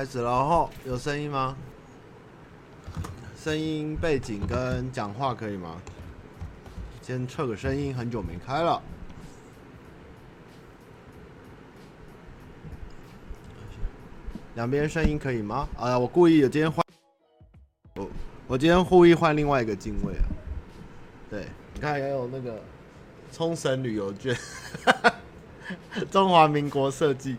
开始了，吼，有声音吗？声音背景跟讲话可以吗？先测个声音，很久没开了。两边声音可以吗？哎啊，我故意有今天换，我我今天故意换另外一个镜位啊。对，你看，还有那个冲绳旅游券，中华民国设计。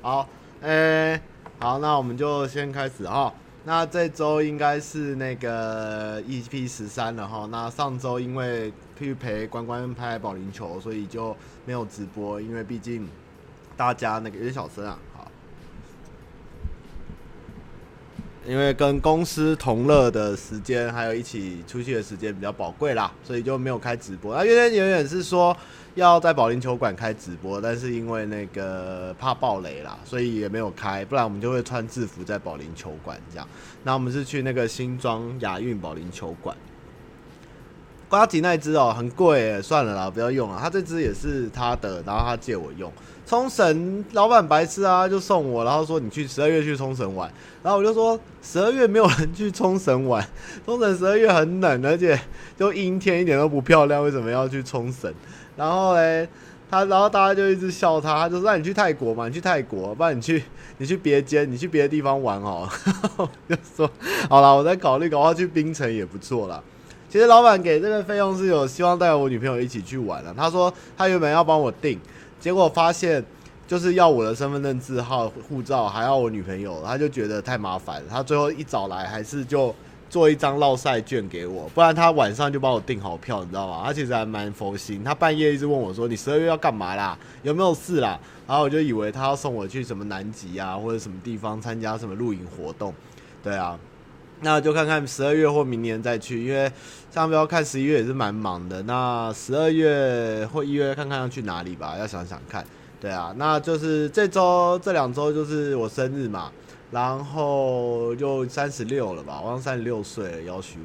好，诶、欸，好，那我们就先开始哈。那这周应该是那个 EP 十三了哈。那上周因为去陪关关拍保龄球，所以就没有直播，因为毕竟大家那个有点小声啊。因为跟公司同乐的时间，还有一起出去的时间比较宝贵啦，所以就没有开直播。那原原原是说要在保龄球馆开直播，但是因为那个怕爆雷啦，所以也没有开。不然我们就会穿制服在保龄球馆这样。那我们是去那个新庄亚运保龄球馆。呱吉那只哦，很贵，算了啦，不要用了。他这只也是他的，然后他借我用。冲绳老板白痴啊，就送我，然后说你去十二月去冲绳玩，然后我就说十二月没有人去冲绳玩，冲绳十二月很冷，而且就阴天，一点都不漂亮，为什么要去冲绳？然后嘞，他然后大家就一直笑他，他就说让你去泰国嘛，你去泰国，不然你去你去别间，你去别的地方玩哦。就说好了，我再考虑，搞不好去槟城也不错啦。其实老板给这个费用是有希望带我女朋友一起去玩的，他说他原本要帮我订。结果发现，就是要我的身份证字号、护照，还要我女朋友，他就觉得太麻烦。他最后一早来，还是就做一张绕赛券给我，不然他晚上就帮我订好票，你知道吗？他其实还蛮佛心。他半夜一直问我说：“你十二月要干嘛啦？有没有事啦？”然后我就以为他要送我去什么南极啊，或者什么地方参加什么露营活动。对啊，那就看看十二月或明年再去，因为上标看十一月也是蛮忙的。那十二月或一月看看要去哪里吧，要想想看。对啊，那就是这周这两周就是我生日嘛，然后就三十六了吧，我像三十六岁了，要求。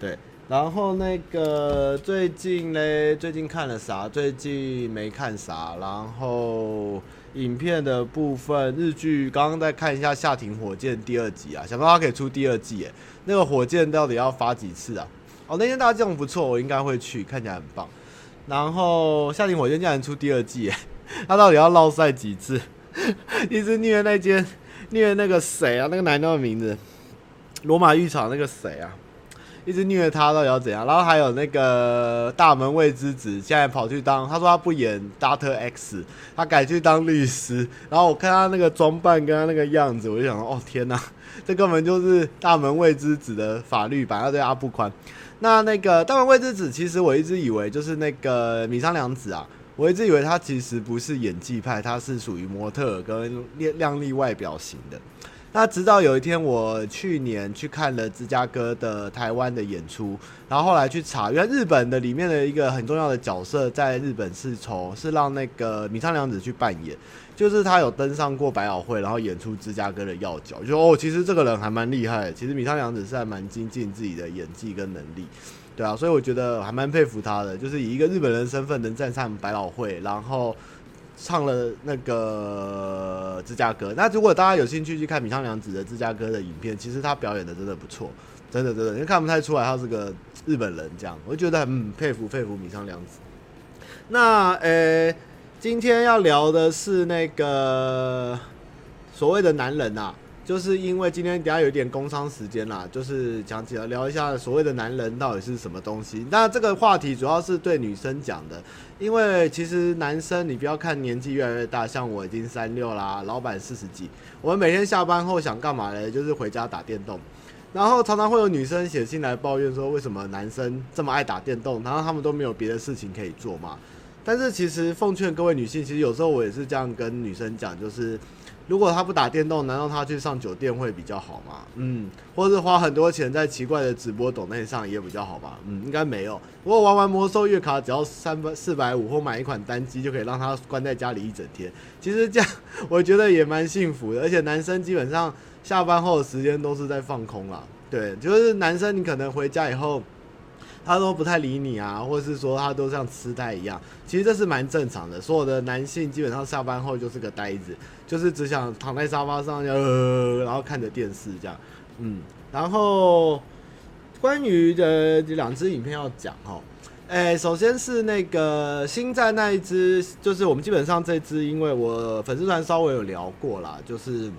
对，然后那个最近嘞，最近看了啥？最近没看啥。然后影片的部分，日剧刚刚在看一下《夏町火箭》第二集啊，想不到它可以出第二季诶。那个火箭到底要发几次啊？哦，那天大家这样不错，我应该会去，看起来很棒。然后夏町火箭竟然出第二季，哎，他到底要落赛几次？一直虐那间，虐那个谁啊？那个男的名字，罗马浴场那个谁啊？一直虐他，到底要怎样？然后还有那个大门未知子，现在跑去当，他说他不演 Doctor X，他改去当律师。然后我看他那个装扮跟他那个样子，我就想说，哦天哪，这根本就是大门未知子的法律版，要对阿布宽。那那个大门未知子，其实我一直以为就是那个米仓凉子啊，我一直以为他其实不是演技派，他是属于模特跟靓丽外表型的。那直到有一天，我去年去看了芝加哥的台湾的演出，然后后来去查，原来日本的里面的一个很重要的角色，在日本是从是让那个米仓凉子去扮演。就是他有登上过百老汇，然后演出芝加哥的要角，就哦，其实这个人还蛮厉害。其实米仓凉子是还蛮精进自己的演技跟能力，对啊，所以我觉得还蛮佩服他的。就是以一个日本人身份能站上百老汇，然后唱了那个芝加哥。那如果大家有兴趣去看米仓凉子的芝加哥的影片，其实他表演的真的不错，真的真的，因为看不太出来他是个日本人这样，我就觉得很佩服佩服米仓凉子。那呃。今天要聊的是那个所谓的男人、啊，就是因为今天等下有点工商时间啦，就是讲起来聊一下所谓的男人到底是什么东西。那这个话题主要是对女生讲的，因为其实男生你不要看年纪越来越大，像我已经三六啦，老板四十几，我们每天下班后想干嘛呢？就是回家打电动，然后常常会有女生写信来抱怨说，为什么男生这么爱打电动，然后他们都没有别的事情可以做嘛？但是其实奉劝各位女性，其实有时候我也是这样跟女生讲，就是如果他不打电动，难道他去上酒店会比较好吗？嗯，或是花很多钱在奇怪的直播抖内上也比较好吧？嗯，应该没有。不过玩完魔兽月卡只要三百四百五，或买一款单机就可以让他关在家里一整天，其实这样我觉得也蛮幸福的。而且男生基本上下班后的时间都是在放空啦，对，就是男生你可能回家以后。他都不太理你啊，或是说他都像痴呆一样，其实这是蛮正常的。所有的男性基本上下班后就是个呆子，就是只想躺在沙发上，然后看着电视这样。嗯，然后关于的两支影片要讲哦，哎，首先是那个星战那一支，就是我们基本上这支，因为我粉丝团稍微有聊过啦，就是。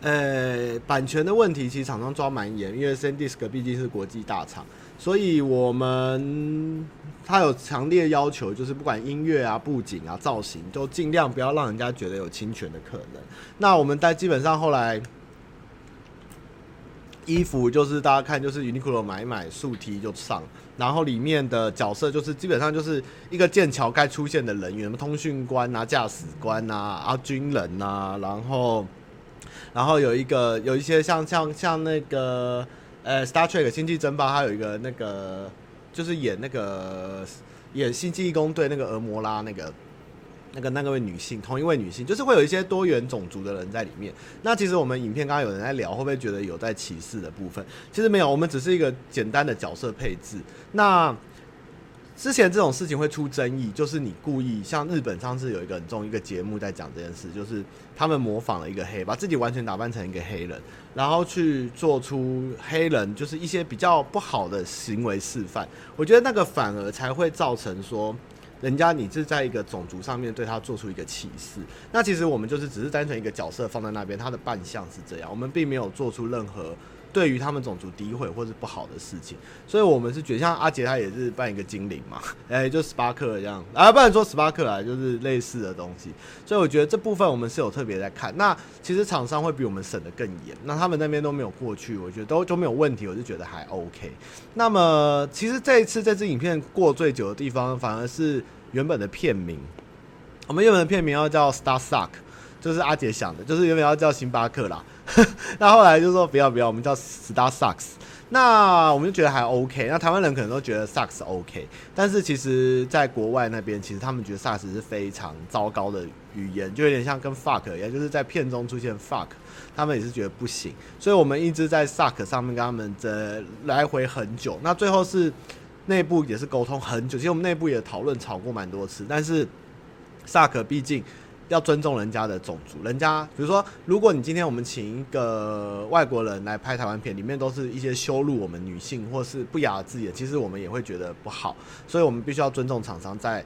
呃，版权的问题其实厂商抓蛮严，因为 SanDisk 毕竟是国际大厂，所以我们他有强烈要求，就是不管音乐啊、布景啊、造型，都尽量不要让人家觉得有侵权的可能。那我们在基本上后来衣服就是大家看，就是 Uniqlo 买一买素 T 就上，然后里面的角色就是基本上就是一个剑桥该出现的人员，通讯官啊、驾驶官啊、啊军人啊，然后。然后有一个有一些像像像那个呃《Star Trek》星际争霸，它有一个那个就是演那个演星际义工队那个俄摩拉那个那个那个位女性，同一位女性，就是会有一些多元种族的人在里面。那其实我们影片刚刚有人在聊，会不会觉得有在歧视的部分？其实没有，我们只是一个简单的角色配置。那之前这种事情会出争议，就是你故意像日本上次有一个很重一个节目在讲这件事，就是他们模仿了一个黑，把自己完全打扮成一个黑人，然后去做出黑人就是一些比较不好的行为示范。我觉得那个反而才会造成说，人家你是在一个种族上面对他做出一个歧视。那其实我们就是只是单纯一个角色放在那边，他的扮相是这样，我们并没有做出任何。对于他们种族诋毁或是不好的事情，所以我们是觉得像阿杰他也是扮一个精灵嘛，哎，就史巴克这样啊，不然说史巴克啊，就是类似的东西。所以我觉得这部分我们是有特别在看。那其实厂商会比我们审得更严，那他们那边都没有过去，我觉得都都没有问题，我就觉得还 OK。那么其实这一次这支影片过最久的地方，反而是原本的片名。我们原本的片名要叫 Star Suck，就是阿杰想的，就是原本要叫星巴克啦。那后来就说不要不要，我们叫 Star Sucks。那我们就觉得还 OK。那台湾人可能都觉得 Sucks OK，但是其实在国外那边，其实他们觉得 Sucks 是非常糟糕的语言，就有点像跟 fuck 一样，就是在片中出现 fuck，他们也是觉得不行。所以我们一直在 Suck 上面跟他们这来回很久。那最后是内部也是沟通很久，其实我们内部也讨论吵过蛮多次，但是 Suck 毕竟。要尊重人家的种族，人家比如说，如果你今天我们请一个外国人来拍台湾片，里面都是一些羞辱我们女性或是不雅的字眼，其实我们也会觉得不好，所以我们必须要尊重厂商在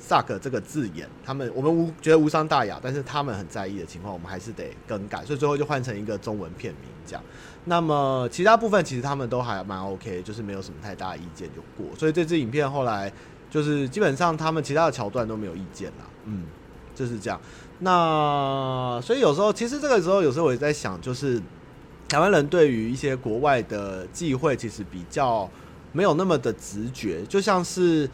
“suck” 这个字眼，他们我们无觉得无伤大雅，但是他们很在意的情况，我们还是得更改，所以最后就换成一个中文片名这样。那么其他部分其实他们都还蛮 OK，就是没有什么太大意见就过，所以这支影片后来就是基本上他们其他的桥段都没有意见啦，嗯。就是这样，那所以有时候其实这个时候有时候我也在想，就是台湾人对于一些国外的忌讳，其实比较没有那么的直觉，就像是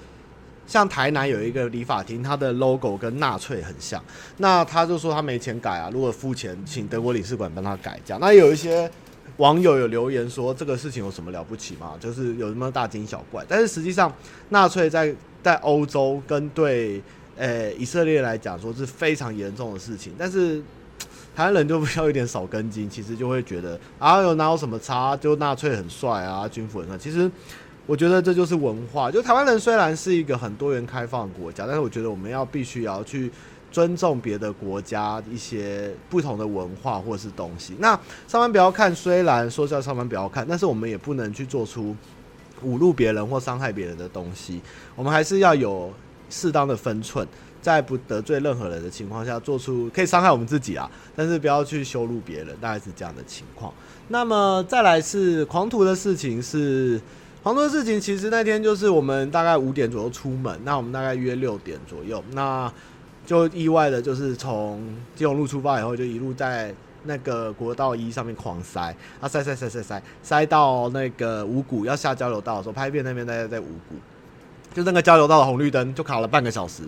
像台南有一个理发厅，它的 logo 跟纳粹很像，那他就说他没钱改啊，如果付钱请德国领事馆帮他改这样。那有一些网友有留言说这个事情有什么了不起吗？就是有什么大惊小怪？但是实际上纳粹在在欧洲跟对。诶、以色列来讲说是非常严重的事情，但是台湾人就比较有点少根筋，其实就会觉得啊，有哪有什么差，就纳粹很帅啊，军服很帅。其实我觉得这就是文化。就台湾人虽然是一个很多元开放的国家，但是我觉得我们要必须要去尊重别的国家一些不同的文化或是东西。那上班不要看，虽然说叫上班不要看，但是我们也不能去做出侮辱别人或伤害别人的东西。我们还是要有。适当的分寸，在不得罪任何人的情况下，做出可以伤害我们自己啊，但是不要去羞辱别人，大概是这样的情况。那么再来是狂徒的事情是，狂徒的事情，其实那天就是我们大概五点左右出门，那我们大概约六点左右，那就意外的就是从基隆路出发以后，就一路在那个国道一上面狂塞，啊塞塞塞塞塞塞到那个五股要下交流道的时候，拍片那边大家在五股。就那个交流道的红绿灯就卡了半个小时，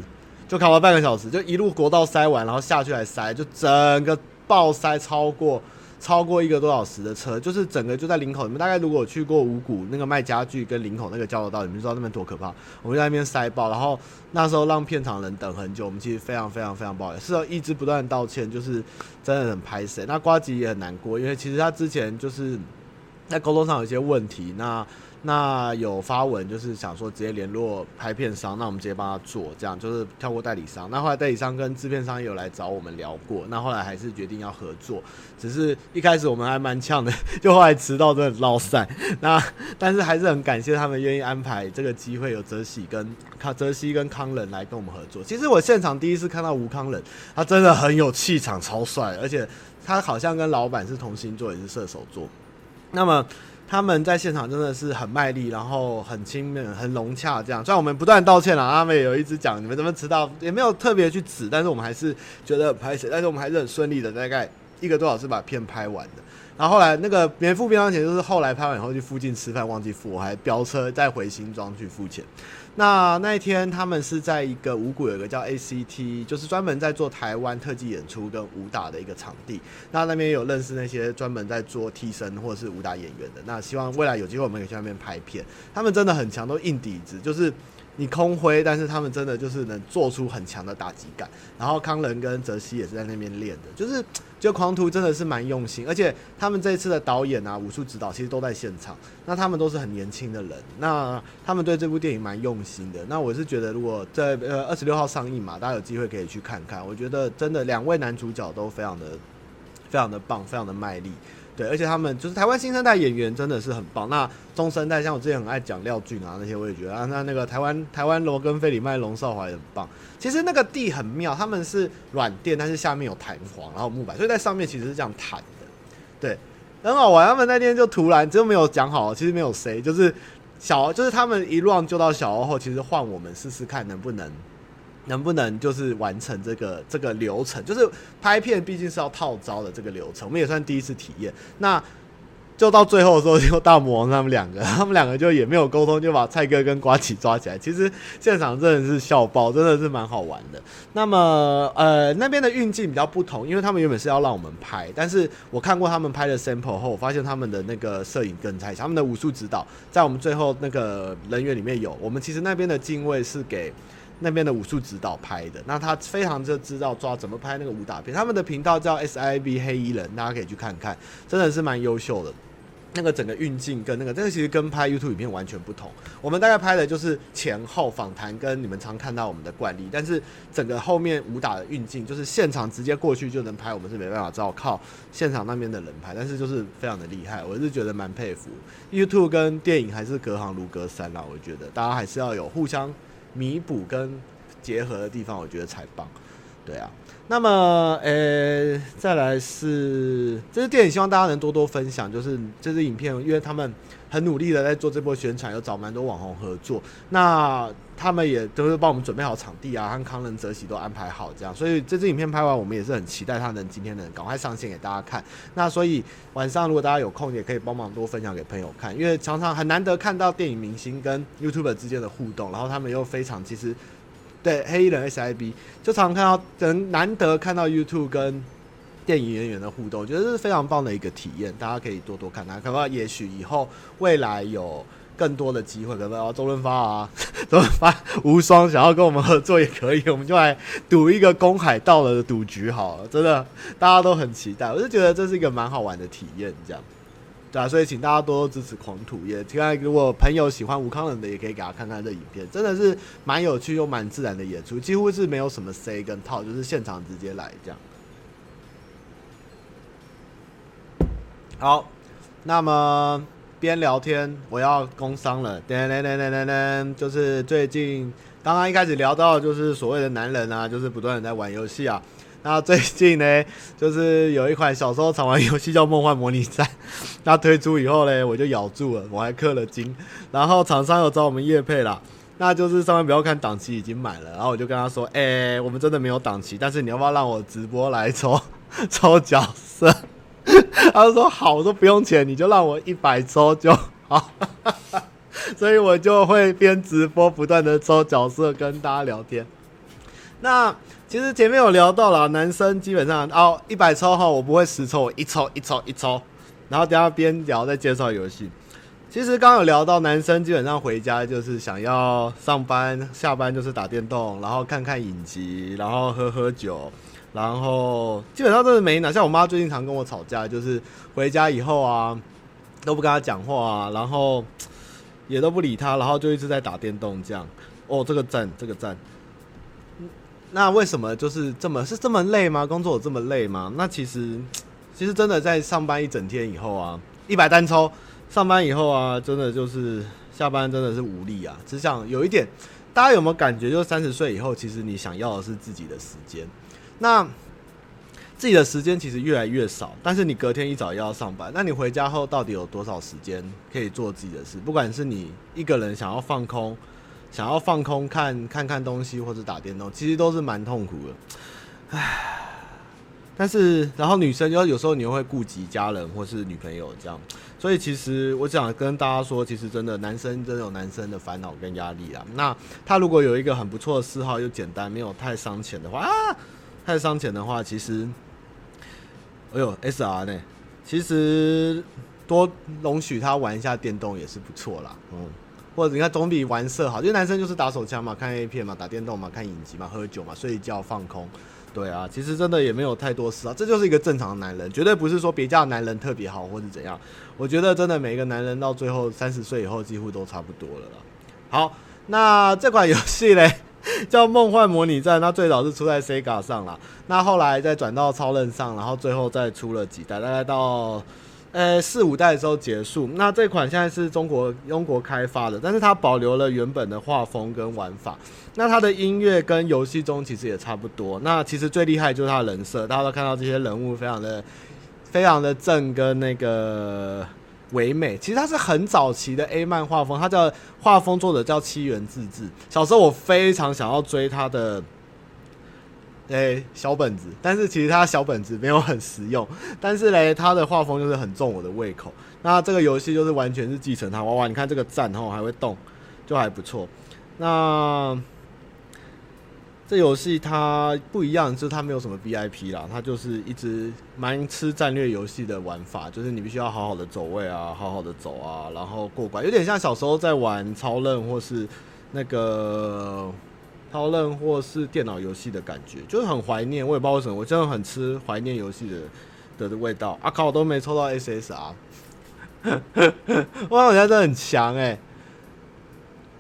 就卡了半个小时，就一路国道塞完，然后下去还塞，就整个爆塞超过超过一个多小时的车，就是整个就在林口。你们大概如果去过五股那个卖家具跟林口那个交流道，你们知道那边多可怕。我们在那边塞爆，然后那时候让片场人等很久，我们其实非常非常非常不好意思，是一直不断道歉，就是真的很拍谢。那瓜吉也很难过，因为其实他之前就是在沟通上有些问题，那。那有发文就是想说直接联络拍片商，那我们直接帮他做，这样就是跳过代理商。那后来代理商跟制片商也有来找我们聊过，那后来还是决定要合作。只是一开始我们还蛮呛的，就后来迟到真的落赛。那但是还是很感谢他们愿意安排这个机会，有泽喜跟康泽西跟康仁来跟我们合作。其实我现场第一次看到吴康仁，他真的很有气场，超帅，而且他好像跟老板是同星座，也是射手座。那么。他们在现场真的是很卖力，然后很亲密、很融洽，这样。虽然我们不断道歉了，他们也有一直讲你们怎么迟到，也没有特别去指，但是我们还是觉得很拍谢，但是我们还是很顺利的，大概一个多小时把片拍完的。然后后来那个免付便当钱，就是后来拍完以后去附近吃饭忘记付，我还飙车再回新庄去付钱。那那一天，他们是在一个五谷有一个叫 ACT，就是专门在做台湾特技演出跟武打的一个场地。那那边有认识那些专门在做替身或者是武打演员的。那希望未来有机会我们可以去那边拍片。他们真的很强，都硬底子，就是。你空挥，但是他们真的就是能做出很强的打击感。然后康仁跟泽西也是在那边练的，就是 就狂徒真的是蛮用心，而且他们这一次的导演啊、武术指导其实都在现场。那他们都是很年轻的人，那他们对这部电影蛮用心的。那我是觉得，如果在呃二十六号上映嘛，大家有机会可以去看看。我觉得真的两位男主角都非常的非常的棒，非常的卖力。对，而且他们就是台湾新生代演员，真的是很棒。那中生代像我之前很爱讲廖俊啊那些，我也觉得啊，那那个台湾台湾罗根、费里麦、龙少华也很棒。其实那个地很妙，他们是软垫，但是下面有弹簧，然后木板，所以在上面其实是这样弹的。对，很好玩。他们那天就突然就没有讲好，其实没有谁，就是小，就是他们一乱就到小欧后，其实换我们试试看能不能。能不能就是完成这个这个流程？就是拍片毕竟是要套招的这个流程，我们也算第一次体验。那就到最后的时候，就大魔王他们两个，他们两个就也没有沟通，就把蔡哥跟瓜起抓起来。其实现场真的是笑爆，真的是蛮好玩的。那么呃，那边的运镜比较不同，因为他们原本是要让我们拍，但是我看过他们拍的 sample 后，我发现他们的那个摄影更菜，他们的武术指导在我们最后那个人员里面有。我们其实那边的镜位是给。那边的武术指导拍的，那他非常就知道抓怎么拍那个武打片。他们的频道叫 SIB 黑衣人，大家可以去看看，真的是蛮优秀的。那个整个运镜跟那个，这个其实跟拍 YouTube 影片完全不同。我们大概拍的就是前后访谈跟你们常看到我们的惯例，但是整个后面武打的运镜就是现场直接过去就能拍，我们是没办法，只好靠现场那边的人拍。但是就是非常的厉害，我是觉得蛮佩服。YouTube 跟电影还是隔行如隔山啦，我觉得大家还是要有互相。弥补跟结合的地方，我觉得才棒，对啊。那么，呃、再来是这支电影，希望大家能多多分享。就是这支影片，因为他们很努力的在做这波宣传，有找蛮多网红合作。那他们也都是帮我们准备好场地啊，和康仁、泽喜都安排好这样。所以这支影片拍完，我们也是很期待他能今天能赶快上线给大家看。那所以晚上如果大家有空，也可以帮忙多分享给朋友看，因为常常很难得看到电影明星跟 YouTuber 之间的互动，然后他们又非常其实。对黑衣人 SIB 就常常看到，能难得看到 YouTube 跟电影演员的互动，我觉得是非常棒的一个体验，大家可以多多看看，可能也许以后未来有更多的机会，可能周润发啊，周润发无双想要跟我们合作也可以，我们就来赌一个公海到了的赌局好了，真的大家都很期待，我就觉得这是一个蛮好玩的体验，这样。对啊，所以请大家多多支持狂徒。也现在如果朋友喜欢吴康仁的，也可以给他看看这影片，真的是蛮有趣又蛮自然的演出，几乎是没有什么 C 跟套，就是现场直接来这样。好，那么边聊天，我要工商了，噔噔噔噔噔噔，就是最近刚刚一开始聊到，就是所谓的男人啊，就是不断的在玩游戏啊。那最近呢，就是有一款小时候常玩游戏叫《梦幻模拟战》，那推出以后呢，我就咬住了，我还氪了金。然后厂商有找我们业配啦，那就是上面不要看档期已经满了，然后我就跟他说：“哎、我们真的没有档期，但是你要不要让我直播来抽抽角色？” 他就说：“好，我说不用钱，你就让我一百抽就好。”所以我就会边直播不断的抽角色跟大家聊天。那。其实前面有聊到了，男生基本上哦，一百抽哈我不会实抽，我一抽一抽一抽，然后等下边聊再介绍游戏。其实刚刚有聊到，男生基本上回家就是想要上班下班就是打电动，然后看看影集，然后喝喝酒，然后基本上都是没哪。像我妈最近常跟我吵架，就是回家以后啊都不跟她讲话啊，然后也都不理她，然后就一直在打电动这样。哦，这个赞，这个赞。那为什么就是这么是这么累吗？工作有这么累吗？那其实其实真的在上班一整天以后啊，一百单抽，上班以后啊，真的就是下班真的是无力啊，只想有一点。大家有没有感觉，就是三十岁以后，其实你想要的是自己的时间。那自己的时间其实越来越少，但是你隔天一早又要上班，那你回家后到底有多少时间可以做自己的事？不管是你一个人想要放空，想要放空看看看东西或者打电动，其实都是蛮痛苦的。唉，但是然后女生就有时候你又会顾及家人或是女朋友这样。所以其实我想跟大家说，其实真的男生真的有男生的烦恼跟压力啦。那他如果有一个很不错的嗜好，又简单，没有太伤钱的话，啊，太伤钱的话，其实，哎呦，SR 呢？其实多容许他玩一下电动也是不错啦。嗯，或者你看总比玩色好，因为男生就是打手枪嘛，看 A 片嘛，打电动嘛，看影集嘛，喝酒嘛，睡觉放空。对啊，其实真的也没有太多事啊，这就是一个正常男人，绝对不是说别家的男人特别好或者怎样。我觉得真的每一个男人到最后三十岁以后几乎都差不多了啦。好，那这款游戏嘞 叫《梦幻模拟战》，它最早是出在 Sega 上啦，那后来再转到超任上，然后最后再出了几代，大概到。呃，四五代的时候结束。那这款现在是中国中国开发的，但是它保留了原本的画风跟玩法。那它的音乐跟游戏中其实也差不多。那其实最厉害就是它的人设，大家都看到这些人物非常的非常的正跟那个唯美。其实它是很早期的 A 漫画风，它叫画风作者叫七原自治。小时候我非常想要追它的。诶、小本子，但是其实它小本子没有很实用，但是嘞，它的画风就是很重我的胃口。那这个游戏就是完全是继承它，哇哇，你看这个赞吼还会动，就还不错。那这游戏它不一样，就是它没有什么 VIP 啦，它就是一直蛮吃战略游戏的玩法，就是你必须要好好的走位啊，好好的走啊，然后过关，有点像小时候在玩超任或是那个。超任或是电脑游戏的感觉，就是很怀念。我也不知道为什么，我真的很吃怀念游戏的的味道。啊靠，我都没抽到 SSR，哇，我觉得真的很强哎、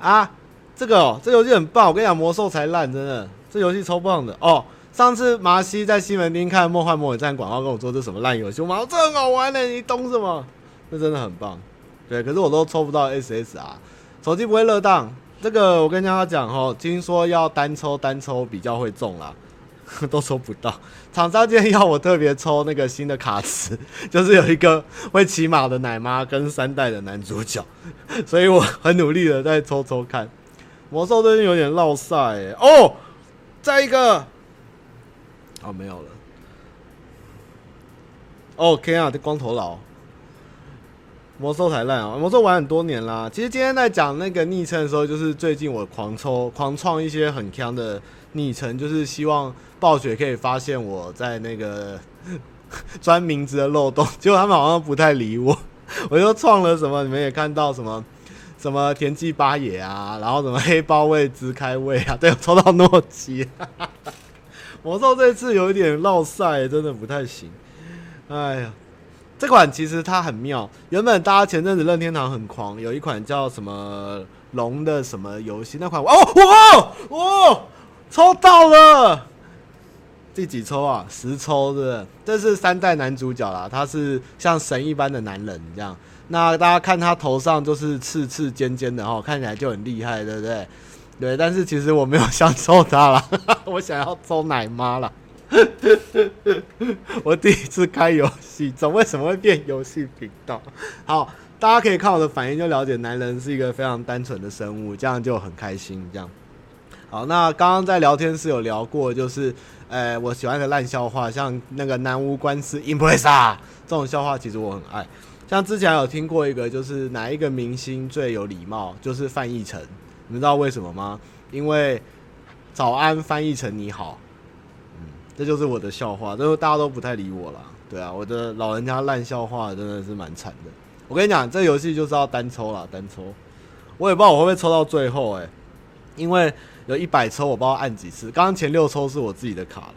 啊，这个哦、这游戏很棒。我跟你讲，魔兽才烂，真的，这游戏超棒的哦。上次麻西在西门町看《梦幻模拟战》广告，跟我说这什么烂游戏，我说这很好玩的、欸，你懂什么？这真的很棒。对，可是我都抽不到 SSR，手机不会热档。这个我跟大家讲哦，听说要单抽单抽比较会中啦，都抽不到。厂商今天要我特别抽那个新的卡池，就是有一个会骑马的奶妈跟三代的男主角，所以我很努力的在抽抽看。魔兽最近有点落赛哎哦，再一个哦没有了。OK 啊，这光头佬。魔兽才烂啊！魔兽玩很多年啦。其实今天在讲那个昵称的时候，就是最近我狂抽、狂创一些很强的昵称，就是希望暴雪可以发现我在那个 钻名字的漏洞。结果他们好像不太理我，我就创了什么，你们也看到什么什么田忌八野啊，然后什么黑豹卫支开卫啊，对，我抽到诺基。魔兽这次有一点绕赛，真的不太行。哎呀。这款其实它很妙，原本大家前阵子任天堂很狂，有一款叫什么龙的什么游戏，那款哦哦哦，抽到了，第几抽啊？十抽是不是？这是三代男主角啦，他是像神一般的男人这样。那大家看他头上就是刺刺尖尖的哈，看起来就很厉害，对不对？对，但是其实我没有想抽他了，我想要抽奶妈了。我第一次开游戏，总为什么会变游戏频道？好，大家可以看我的反应就了解，男人是一个非常单纯的生物，这样就很开心。这样，好，那刚刚在聊天室有聊过，就是，呃，我喜欢的烂笑话，像那个南无观世音菩萨这种笑话，其实我很爱。像之前有听过一个，就是哪一个明星最有礼貌，就是范逸臣。你们知道为什么吗？因为早安翻译成你好。嗯这就是我的笑话，最后大家都不太理我了。对啊，我的老人家烂笑话真的是蛮惨的。我跟你讲，这游戏就是要单抽啦，单抽。我也不知道我会不会抽到最后哎、因为有一百抽，我不知道按几次。刚刚前六抽是我自己的卡了。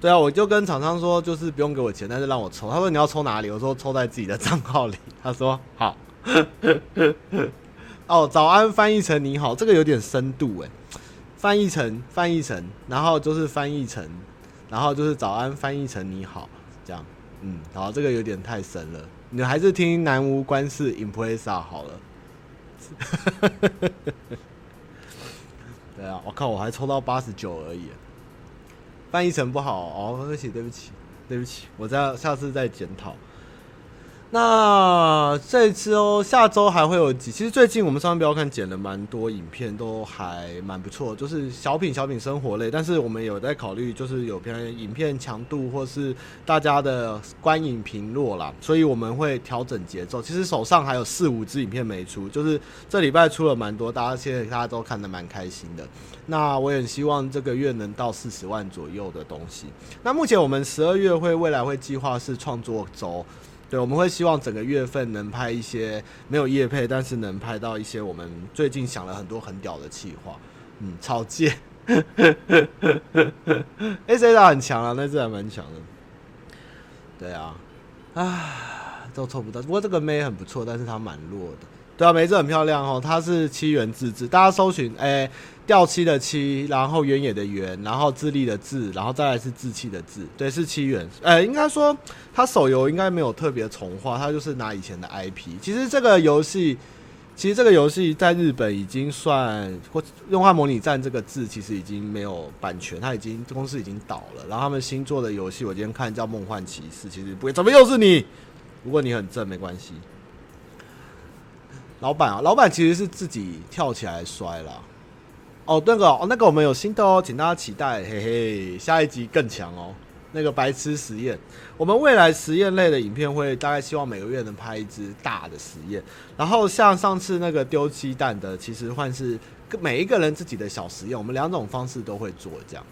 对啊，我就跟厂商说，就是不用给我钱，但是让我抽。他说你要抽哪里？我说抽在自己的账号里。他说好。哦，早安翻译成你好，这个有点深度哎。翻译成翻译成，然后就是翻译成，然后就是早安翻译成你好，这样，嗯，好，这个有点太深了，你还是听南无观世音菩萨好了。对啊，我靠，我还抽到八十九而已，翻译成不好哦，对不起，对不起，对不起，我再下次再检讨。那这一次哦，下周还会有几？其实最近我们上面不要看剪了蛮多影片，都还蛮不错，就是小品小品生活类。但是我们有在考虑，就是有偏影片强度或是大家的观影频弱啦，所以我们会调整节奏。其实手上还有四五支影片没出，就是这礼拜出了蛮多，大家现在大家都看得蛮开心的。那我也希望这个月能到四十万左右的东西。那目前我们十二月会未来会计划是创作周。对，我们会希望整个月份能拍一些没有业配，但是能拍到一些我们最近想了很多很屌的企划。嗯，超贱，S A 很强啊，那只还蛮强的。对啊，啊，都抽不到。不过这个妹很不错，但是她蛮弱的。对啊，梅子很漂亮哦，它是七元自制，大家搜寻，哎，掉漆的漆，然后原野的原，然后智利的智，然后再来是志气的志，对，是七元。呃，应该说他手游应该没有特别重画，他就是拿以前的 IP。其实这个游戏，其实这个游戏在日本已经算或用化模拟战这个字，其实已经没有版权，它已经公司已经倒了。然后他们新做的游戏，我今天看叫梦幻骑士，其实不会，怎么又是你？如果你很正，没关系。老板啊，老板其实是自己跳起来摔了。哦，那个哦，那个我们有新的哦，请大家期待，嘿嘿，下一集更强哦。那个白痴实验，我们未来实验类的影片会大概希望每个月能拍一支大的实验。然后像上次那个丢鸡蛋的，其实换是每一个人自己的小实验，我们两种方式都会做，这样。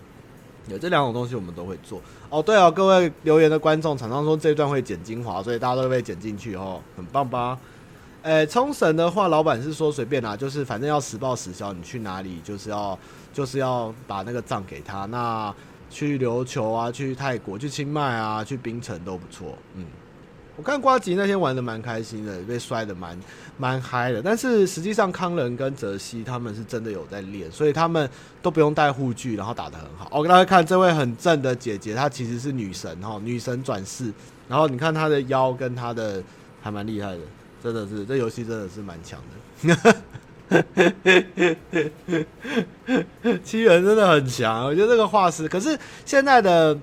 有这两种东西我们都会做。哦，对哦，各位留言的观众，厂商说这段会剪精华，所以大家都会被剪进去哦，很棒吧？诶，冲绳的话，老板是说随便拿，就是反正要实报实销，你去哪里就是要就是要把那个账给他。那去琉球啊，去泰国，去清迈啊，去槟城都不错。嗯，我看瓜吉那天玩的蛮开心的，被摔的蛮蛮嗨的。但是实际上康仁跟泽西他们是真的有在练，所以他们都不用带护具，然后打得很好。我给大家看这位很正的姐姐，她其实是女神哈，女神转世。然后你看她的腰跟她的还蛮厉害的。真的是，这游戏真的是蛮强的，七元真的很强。我觉得这个画师，可是现在的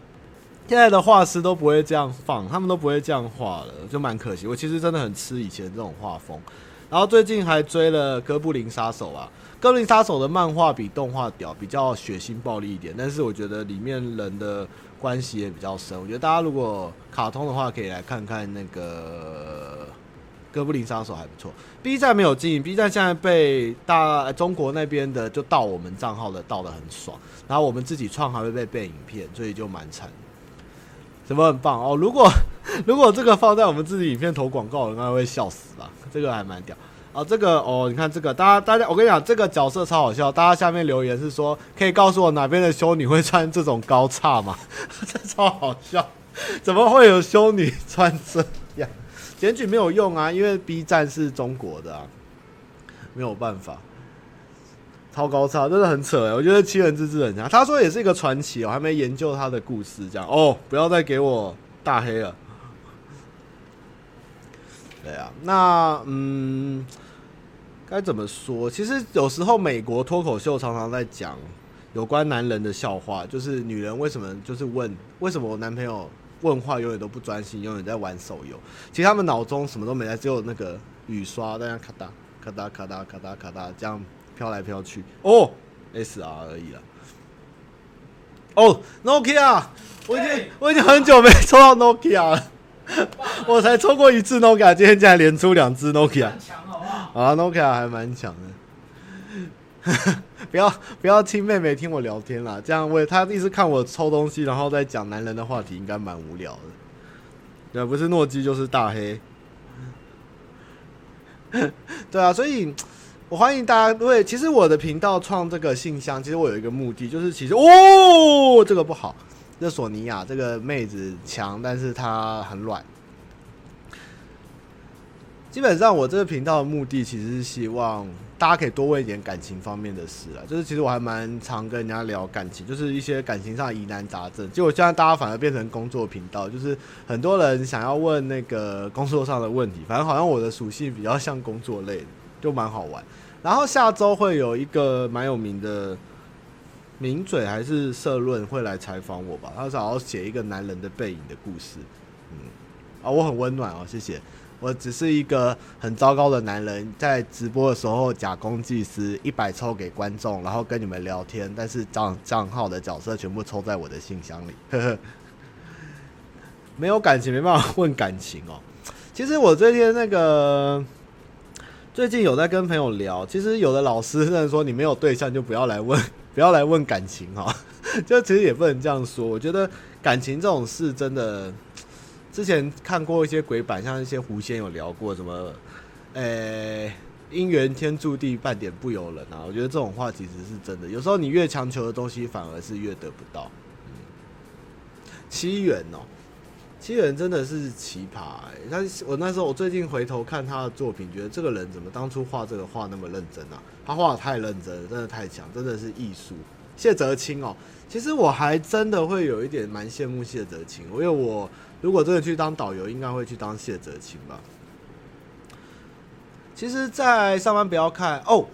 现在的画师都不会这样放，他们都不会这样画了，就蛮可惜。我其实真的很吃以前这种画风。然后最近还追了《哥布林杀手》啊，《哥布林杀手》的漫画比动画屌，比较血腥暴力一点，但是我觉得里面人的关系也比较深。我觉得大家如果卡通的话，可以来看看那个。哥布林杀手还不错，B 站没有经营，B 站现在被大中国那边的就盗我们账号的盗的很爽，然后我们自己创还会被被影片，所以就蛮惨。什么很棒哦？如果 如果这个放在我们自己影片投广告，应该会笑死吧？这个还蛮屌啊！这个哦，你看这个，大家大家，我跟你讲，这个角色超好笑，大家下面留言是说，可以告诉我哪边的修女会穿这种高叉吗？这超好笑，怎么会有修女穿这？检举没有用啊，因为 B 站是中国的啊，没有办法。超高超，真的很扯哎！我觉得七人之志很强。他说也是一个传奇哦，我还没研究他的故事，这样哦，不要再给我大黑了。对啊，那嗯，该怎么说？其实有时候美国脱口秀常常在讲有关男人的笑话，就是女人为什么就是问为什么我男朋友。问话永远都不专心，永远在玩手游。其实他们脑中什么都没在，只有那个雨刷在那咔哒咔哒咔哒咔哒咔哒这样飘来飘去。哦，S R 而已了。哦，Nokia，我已经我已经很久没抽到 Nokia 了，我才抽过一次 Nokia，今天竟然连出两只 Nokia，啊，Nokia 还蛮强的。不要 不要听妹妹听我聊天啦，这样我他一直看我抽东西，然后再讲男人的话题，应该蛮无聊的。那，不是诺基就是大黑。对啊，所以我欢迎大家。因为其实我的频道创这个信箱，其实我有一个目的，就是其实哦，这个不好。这索尼娅这个妹子强，但是她很软。基本上我这个频道的目的其实是希望大家可以多问一点感情方面的事啊，就是其实我还蛮常跟人家聊感情，就是一些感情上疑难杂症。结果现在大家反而变成工作频道，就是很多人想要问那个工作上的问题，反正好像我的属性比较像工作类，就蛮好玩。然后下周会有一个蛮有名的名嘴还是社论会来采访我吧，他想要写一个男人的背影的故事。嗯，啊，我很温暖哦，谢谢。我只是一个很糟糕的男人，在直播的时候假公济私，一百抽给观众，然后跟你们聊天，但是账账号的角色全部抽在我的信箱里，呵呵，没有感情，没办法问感情哦。其实我最近那个最近有在跟朋友聊，其实有的老师在说，你没有对象就不要来问，不要来问感情哈，就其实也不能这样说。我觉得感情这种事真的。之前看过一些鬼版，像一些狐仙有聊过什么，呃，姻缘天注定，半点不由人啊。我觉得这种话其实是真的。有时候你越强求的东西，反而是越得不到。嗯，七元哦，七元真的是奇葩欸。他我那时候我最近回头看他的作品，觉得这个人怎么当初画这个画那么认真啊？他画的太认真了，真的太强，真的是艺术。谢哲清哦，其实我还真的会有一点蛮羡慕谢哲清，因为我。如果真的去当导游，应该会去当谢哲青吧。其实，在上班不要看哦，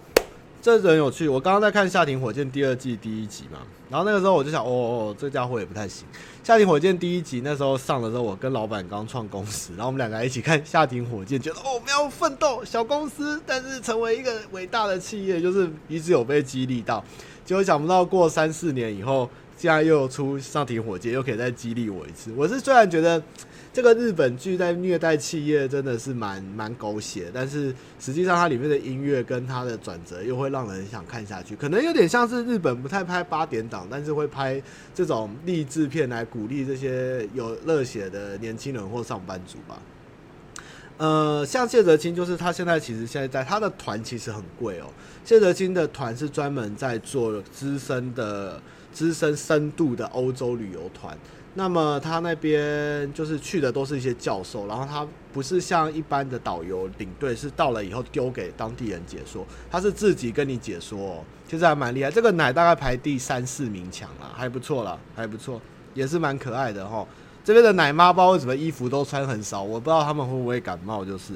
这人有趣。我刚刚在看《夏庭火箭》第二季第一集嘛，然后那个时候我就想，哦哦，这家伙也不太行。《夏庭火箭》第一集那时候上的时候，我跟老板刚创公司，然后我们两个一起看《夏庭火箭》，觉得哦，我们要奋斗，小公司，但是成为一个伟大的企业，就是一直有被激励到。结果想不到过三四年以后。现在又出上庭火箭，又可以再激励我一次。我是虽然觉得这个日本剧在虐待企业真的是蛮蛮狗血，但是实际上它里面的音乐跟它的转折又会让人想看下去。可能有点像是日本不太拍八点档，但是会拍这种励志片来鼓励这些有热血的年轻人或上班族吧。呃，像谢哲青，就是他现在其实现在在他的团其实很贵哦。谢哲青的团是专门在做资深的。资深深度的欧洲旅游团，那么他那边就是去的都是一些教授，然后他不是像一般的导游领队，是到了以后丢给当地人解说，他是自己跟你解说哦，其实还蛮厉害。这个奶大概排第三四名强了，还不错了，还不错，也是蛮可爱的哈。这边的奶妈包为什么衣服都穿很少？我不知道他们会不会感冒，就是。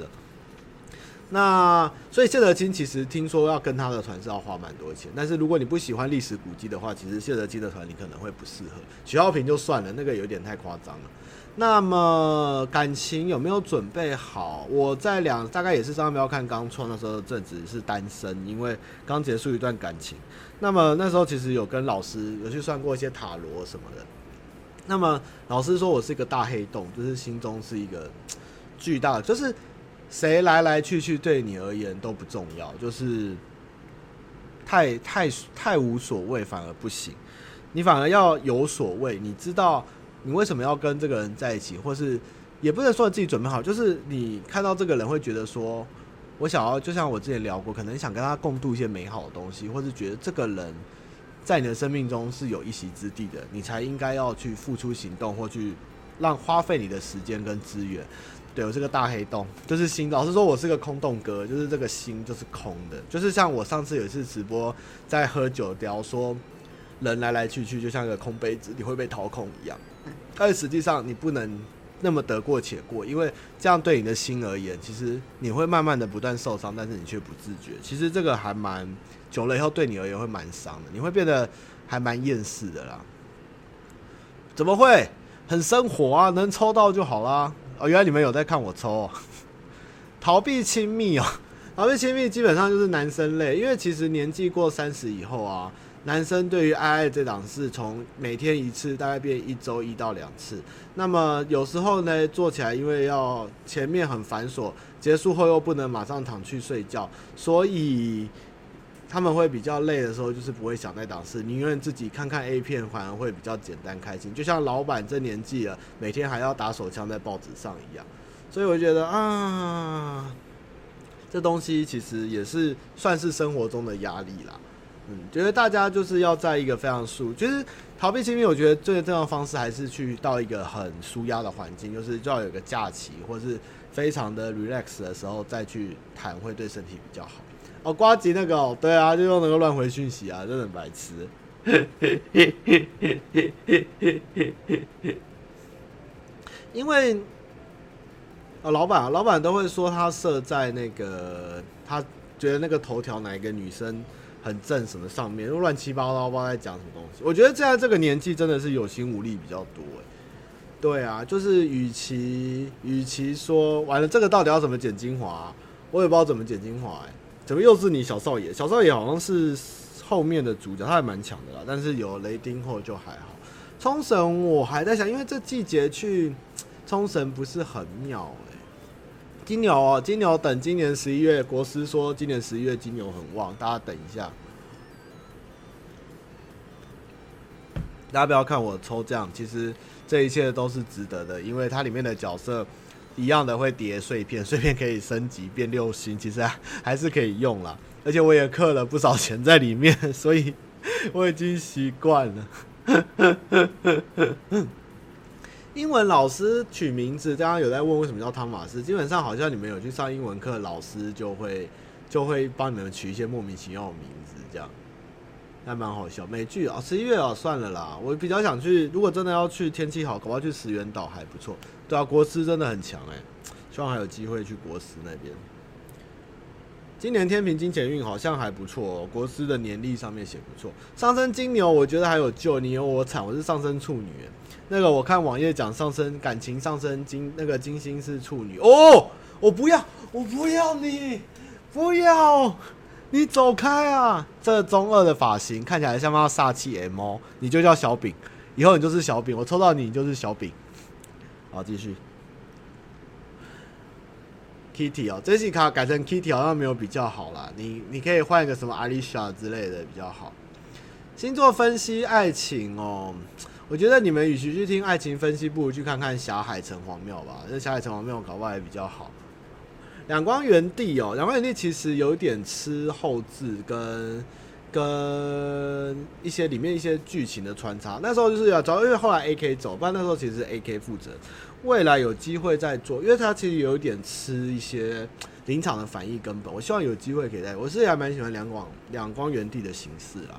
那所以谢德金其实听说要跟他的团是要花蛮多钱，但是如果你不喜欢历史古迹的话，其实谢哲青的团你可能会不适合。许浩平就算了，那个有点太夸张了。那么感情有没有准备好？我在两大概也是上标看刚创的时候，正值是单身，因为刚结束一段感情。那么那时候其实有跟老师有去算过一些塔罗什么的。那么老师说我是一个大黑洞，就是心中是一个 巨大的，就是。谁来来去去对你而言都不重要，就是太太太无所谓反而不行，你反而要有所谓。你知道你为什么要跟这个人在一起，或是也不能说自己准备好，就是你看到这个人会觉得说，我想要就像我之前聊过，可能想跟他共度一些美好的东西，或是觉得这个人在你的生命中是有一席之地的，你才应该要去付出行动，或去让花费你的时间跟资源。对，我是个大黑洞，就是心。老实说，我是个空洞哥，就是这个心就是空的，就是像我上次有一次直播在喝酒聊说，人来来去去就像个空杯子，你会被掏空一样。但是实际上你不能那么得过且过，因为这样对你的心而言，其实你会慢慢的不断受伤，但是你却不自觉。其实这个还蛮久了以后对你而言会蛮伤的，你会变得还蛮厌世的啦。怎么会？很生活啊，能抽到就好啦。哦，原来你们有在看我抽哦。逃避亲密哦，逃避亲密基本上就是男生类，因为其实年纪过三十以后啊，男生对于爱爱这档事，从每天一次大概变一周一到两次。那么有时候呢，做起来因为要前面很繁琐，结束后又不能马上躺去睡觉，所以。他们会比较累的时候，就是不会想那档事，宁愿自己看看 A 片，反而会比较简单开心。就像老板这年纪了，每天还要打手枪在报纸上一样。所以我觉得啊，这东西其实也是算是生活中的压力啦。嗯，觉得大家就是要在一个非常舒，就是逃避亲密，我觉得最重要的方式还是去到一个很舒压的环境，就是就要有个假期，或是非常的 relax 的时候再去谈，会对身体比较好。哦，瓜吉那个、哦，对啊，就用那个乱回讯息啊，真的白痴。因为，哦，老板啊，老板都会说他设在那个，他觉得那个头条哪一个女生。很正什么上面又乱七八糟，不知道在讲什么东西。我觉得现在这个年纪真的是有心无力比较多哎。对啊，就是与其与其说完了这个到底要怎么剪精华，我也不知道怎么剪精华哎。怎么又是你小少爷？小少爷好像是后面的主角，他还蛮强的啦。但是有雷丁后就还好。冲绳我还在想，因为这季节去冲绳不是很妙哎。金牛哦，金牛等今年十一月，国师说今年十一月金牛很旺，大家等一下。大家不要看我抽奖，其实这一切都是值得的，因为它里面的角色一样的会叠碎片，碎片可以升级变六星，其实还是可以用啦。而且我也氪了不少钱在里面，所以我已经习惯了。英文老师取名字，大家有在问为什么叫汤马斯？基本上好像你们有去上英文课，老师就会就会帮你们取一些莫名其妙的名字，这样还蛮好笑。美剧啊，十一月啊，算了啦。我比较想去，如果真的要去，天气好，搞不好去石垣岛还不错。对啊，国师真的很强哎，希望还有机会去国师那边。今年天平金钱运好像还不错哦，国师的年历上面写不错。上升金牛，我觉得还有救，你有我惨，我是上升处女。那个我看网页讲上升感情上升金那个金星是处女哦，我不要，我不要你，不要你走开啊！这中二的发型看起来像不像煞气 M 哦，你就叫小饼，以后你就是小饼，我抽到你，你就是小饼。好，继续。Kitty 哦，这期卡改成 Kitty 好像没有比较好啦，你你可以换一个什么 Alicia 之类的比较好。星座分析爱情哦。我觉得你们与其去听爱情分析，不如去看看霞海城隍庙吧。这霞海城隍庙搞不好也比较好。两光原地哦，两光原地其实有点吃后置跟跟一些里面一些剧情的穿插。那时候就是要主要因为后来 AK 走，不然那时候其实 AK 负责。未来有机会再做，因为他其实有一点吃一些临场的反应根本。我希望有机会可以再。我是还蛮喜欢两广两光原地的形式啊。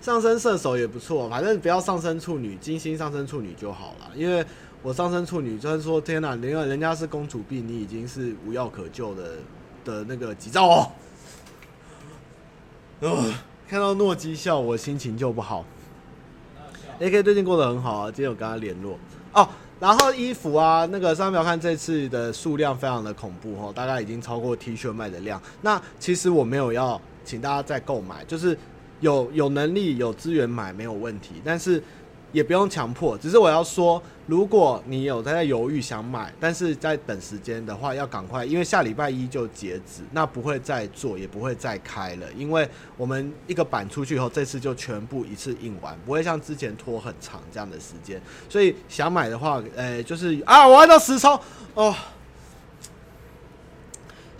上升射手也不错，反正不要上升处女，金星上升处女就好了。因为我上升处女，就是说天哪，因为人家是公主病，你已经是无药可救的的那个急躁哦。呃，看到诺基笑，我心情就不好。AK 最近过得很好啊，今天有跟他联络哦。然后衣服啊，那个上面看这次的数量非常的恐怖哦，大概已经超过 T 恤卖的量。那其实我没有要请大家再购买，就是。有有能力有资源买没有问题，但是也不用强迫。只是我要说，如果你有在犹豫想买，但是在等时间的话，要赶快，因为下礼拜一就截止，那不会再做，也不会再开了。因为我们一个版出去以后，这次就全部一次印完，不会像之前拖很长这样的时间。所以想买的话，呃、就是啊，我按到实抽哦。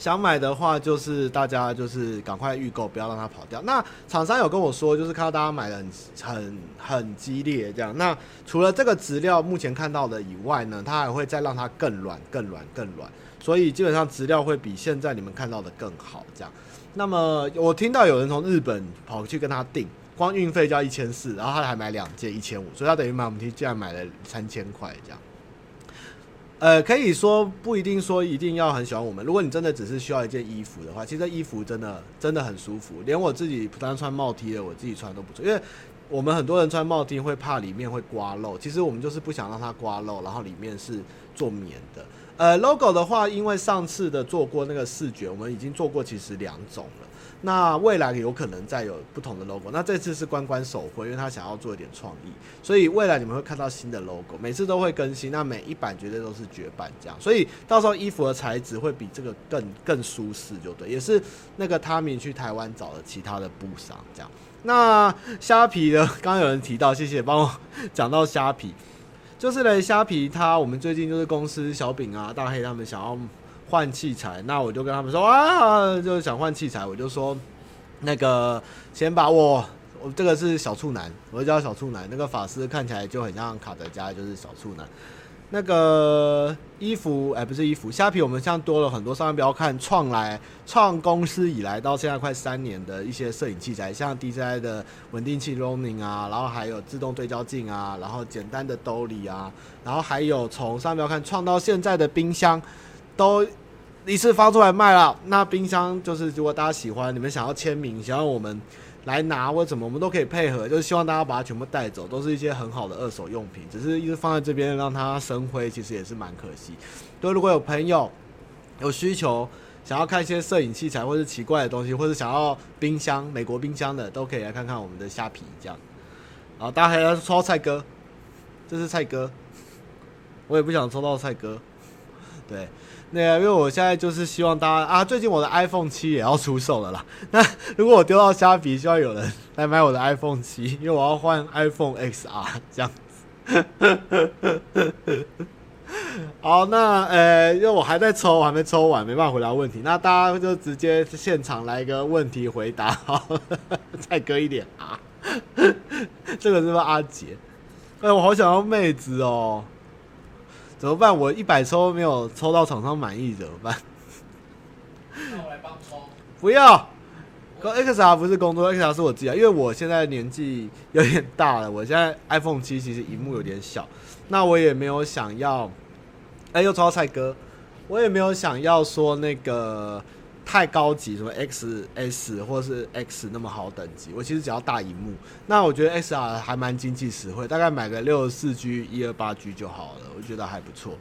想买的话，就是大家就是赶快预购，不要让它跑掉。那厂商有跟我说，就是看到大家买的很很很激烈这样。那除了这个资料目前看到的以外呢，它还会再让它更软、更软、更软。所以基本上资料会比现在你们看到的更好这样。那么我听到有人从日本跑去跟他订，光运费就要一千四，然后他还买两件一千五，所以他等于买我们竟然买了三千块这样。呃，可以说不一定说一定要很喜欢我们。如果你真的只是需要一件衣服的话，其实衣服真的真的很舒服。连我自己不单穿帽 T 的，我自己穿都不错。因为我们很多人穿帽 T 会怕里面会刮漏，其实我们就是不想让它刮漏，然后里面是做棉的。呃，logo 的话，因为上次的做过那个视觉，我们已经做过其实两种了。那未来有可能再有不同的 logo，那这次是关关手绘，因为他想要做一点创意，所以未来你们会看到新的 logo，每次都会更新。那每一版绝对都是绝版这样，所以到时候衣服的材质会比这个更更舒适，就对。也是那个他明去台湾找了其他的布商这样。那虾皮的，刚刚有人提到，谢谢帮我讲到虾皮，就是嘞虾皮他我们最近就是公司小饼啊大黑他们想要。换器材，那我就跟他们说啊，就是想换器材，我就说那个先把我我这个是小处男，我就叫小处男。那个法师看起来就很像卡德加，就是小处男。那个衣服，哎、不是衣服，虾皮我们现在多了很多商标，看创来创公司以来到现在快三年的一些摄影器材，像 DJI 的稳定器 Ronin 啊，然后还有自动对焦镜啊，然后简单的兜里啊，然后还有从商标看创到现在的冰箱，都一次发出来卖了。那冰箱就是如果大家喜欢，你们想要签名，想要我们。来拿或怎么，我们都可以配合，就是希望大家把它全部带走，都是一些很好的二手用品，只是一直放在这边让它生灰，其实也是蛮可惜。对，如果有朋友有需求，想要看一些摄影器材或是奇怪的东西，或是想要冰箱、美国冰箱的，都可以来看看我们的虾皮这样。好，大家还要抽到蔡哥，这是蔡哥，我也不想抽到蔡哥，对。那个，因为我现在就是希望大家啊，最近我的 iPhone 七也要出售了啦。那如果我丢到虾皮，希望有人来买我的 iPhone 七，因为我要换 iPhone XR 这样子。好，那呃，因为我还在抽，我还没抽完，没办法回答问题。那大家就直接现场来一个问题回答，好，再割一点啊。这个是不是阿杰？哎，我好想要妹子哦。怎么办？我一百抽没有抽到厂商满意，怎么办？那我来帮抽。不要，XR 不是工作，XR 是我自己啊。因为我现在年纪有点大了，我现在 iPhone 七其实荧幕有点小，那我也没有想要。哎、欸，又抽到蔡哥，我也没有想要说那个。太高级，什么 X S 或是 X 那么好等级，我其实只要大荧幕。那我觉得 S R 还蛮经济实惠，大概买个六十四 G、一二八 G 就好了，我觉得还不错。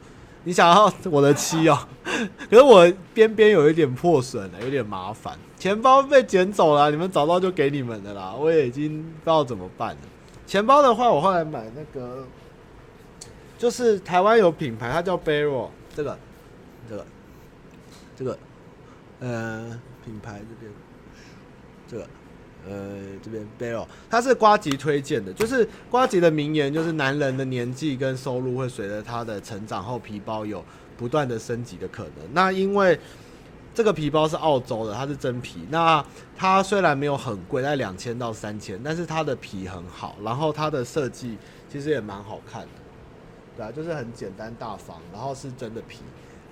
你想要我的七哦、可是我边边有一点破损了，有点麻烦。钱包被捡走了，你们找到就给你们的啦，我也已经不知道怎么办了。钱包的话，我后来买那个，就是台湾有品牌，它叫 Barrel，这个，这个，这个。呃，品牌这边，这个，呃，这边 Barrel，它是瓜吉推荐的，就是瓜吉的名言，就是男人的年纪跟收入会随着他的成长后，皮包有不断的升级的可能。那因为这个皮包是澳洲的，它是真皮，那它虽然没有很贵，在两千到三千，但是它的皮很好，然后它的设计其实也蛮好看的，对啊，就是很简单大方，然后是真的皮。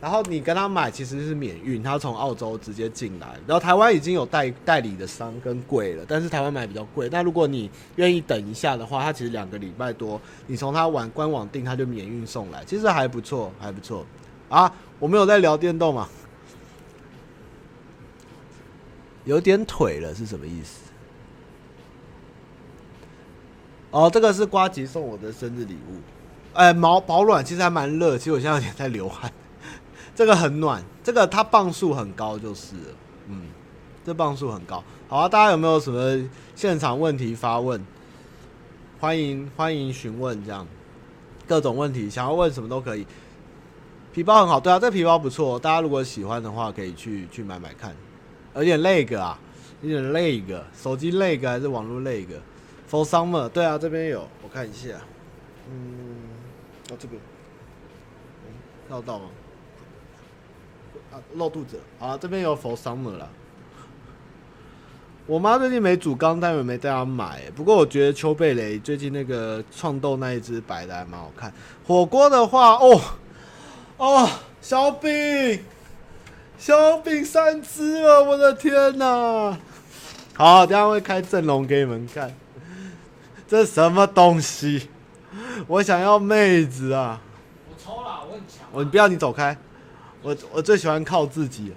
然后你跟他买其实是免运，他从澳洲直接进来，然后台湾已经有代代理的商跟柜了，但是台湾买比较贵。但如果你愿意等一下的话，他其实两个礼拜多，你从他网官网订，他就免运送来，其实还不错，还不错。啊，我们有在聊电动吗？有点腿了是什么意思？哦，这个是瓜吉送我的生日礼物，哎，毛保暖，其实还蛮热，其实我现在有点在流汗。这个很暖，这个它磅数很高，就是了，嗯，这磅数很高。好啊，大家有没有什么现场问题发问？欢迎欢迎询问，这样各种问题想要问什么都可以。皮包很好，对啊，这皮包不错，大家如果喜欢的话，可以去去买买看。有点累个啊，有点累个手机累个还是网络累个？For summer，对啊，这边有，我看一下，嗯，哦这边，嗯，看到吗？啊，露肚子。好了，这边有 For Summer 了。我妈最近没煮缸，但我没带她买。不过我觉得邱贝雷最近那个创豆那一只白的还蛮好看。火锅的话，哦哦，小饼，小饼三只了，我的天哪！好，等下会开阵容给你们看。这是什么东西？我想要妹子啊！我抽了，我很强。我你不要，你走开。我我最喜欢靠自己。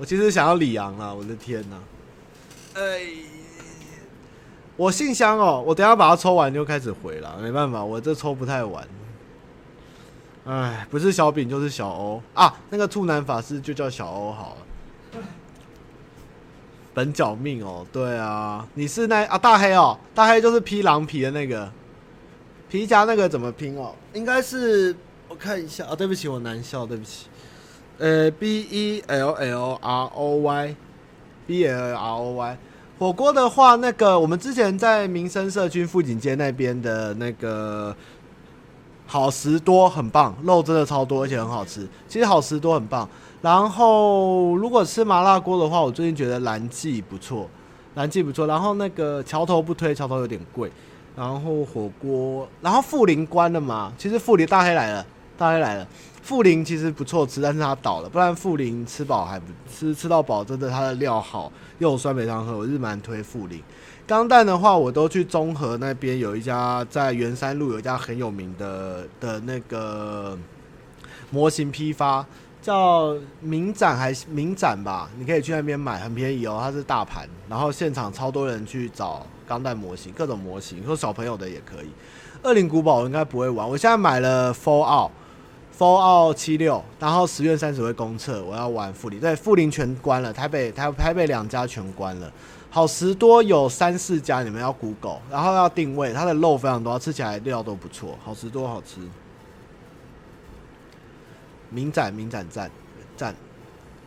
我其实想要李阳了！我的天哪！哎，我信箱哦，我等下把它抽完就开始回了，没办法，我这抽不太完。哎，不是小饼就是小欧啊！那个兔男法师就叫小欧好了。本角命哦，对啊，你是那啊大黑哦，大黑就是披狼皮的那个皮夹那个怎么拼哦？应该是。看一下啊，对不起，我难笑，对不起。呃，B E L L R O Y，B L L R O Y。火锅的话，那个我们之前在民生社区富锦街那边的那个好食多很棒，肉真的超多，而且很好吃。其实好食多很棒。然后如果吃麻辣锅的话，我最近觉得蓝记不错，蓝记不错。然后那个桥头不推，桥头有点贵。然后火锅，然后富林关了嘛？其实富林大黑来了，大黑来了。富林其实不错吃，但是它倒了。不然富林吃饱还不吃吃到饱，真的它的料好，又有酸梅汤喝，我是蛮推富林。钢蛋的话，我都去中和那边有一家，在圆山路有一家很有名的的那个模型批发，叫明展还是明展吧？你可以去那边买，很便宜哦。它是大盘，然后现场超多人去找钢弹模型，各种模型，说小朋友的也可以。恶灵古堡我应该不会玩，我现在买了 Fallout Fallout 七六，然后十月三十会公测，我要玩富林，对，富林全关了，台北台台北两家全关了。好食多有三四家，你们要 Google，然后要定位，它的肉非常多，吃起来料都不错。好食多好吃，名展名展赞赞，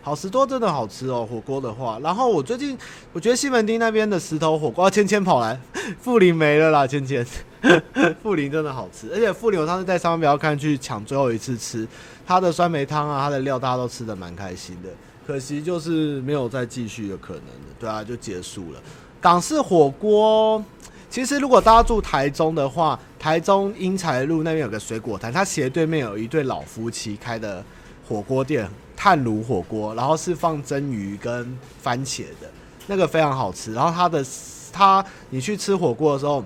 好食多真的好吃哦，火锅的话。然后我最近我觉得西门町那边的石头火锅，芊芊跑来，富林没了啦，芊芊，富林真的好吃，而且富林我上次在商标看去抢最后一次吃，它的酸梅汤啊，它的料大家都吃得蛮开心的。可惜就是没有再继续的可能的，对啊，就结束了。港式火锅，其实如果大家住台中的话，台中英才路那边有个水果摊，它斜对面有一对老夫妻开的火锅店，炭炉火锅，然后是放蒸鱼跟番茄的，那个非常好吃。然后它的它，你去吃火锅的时候，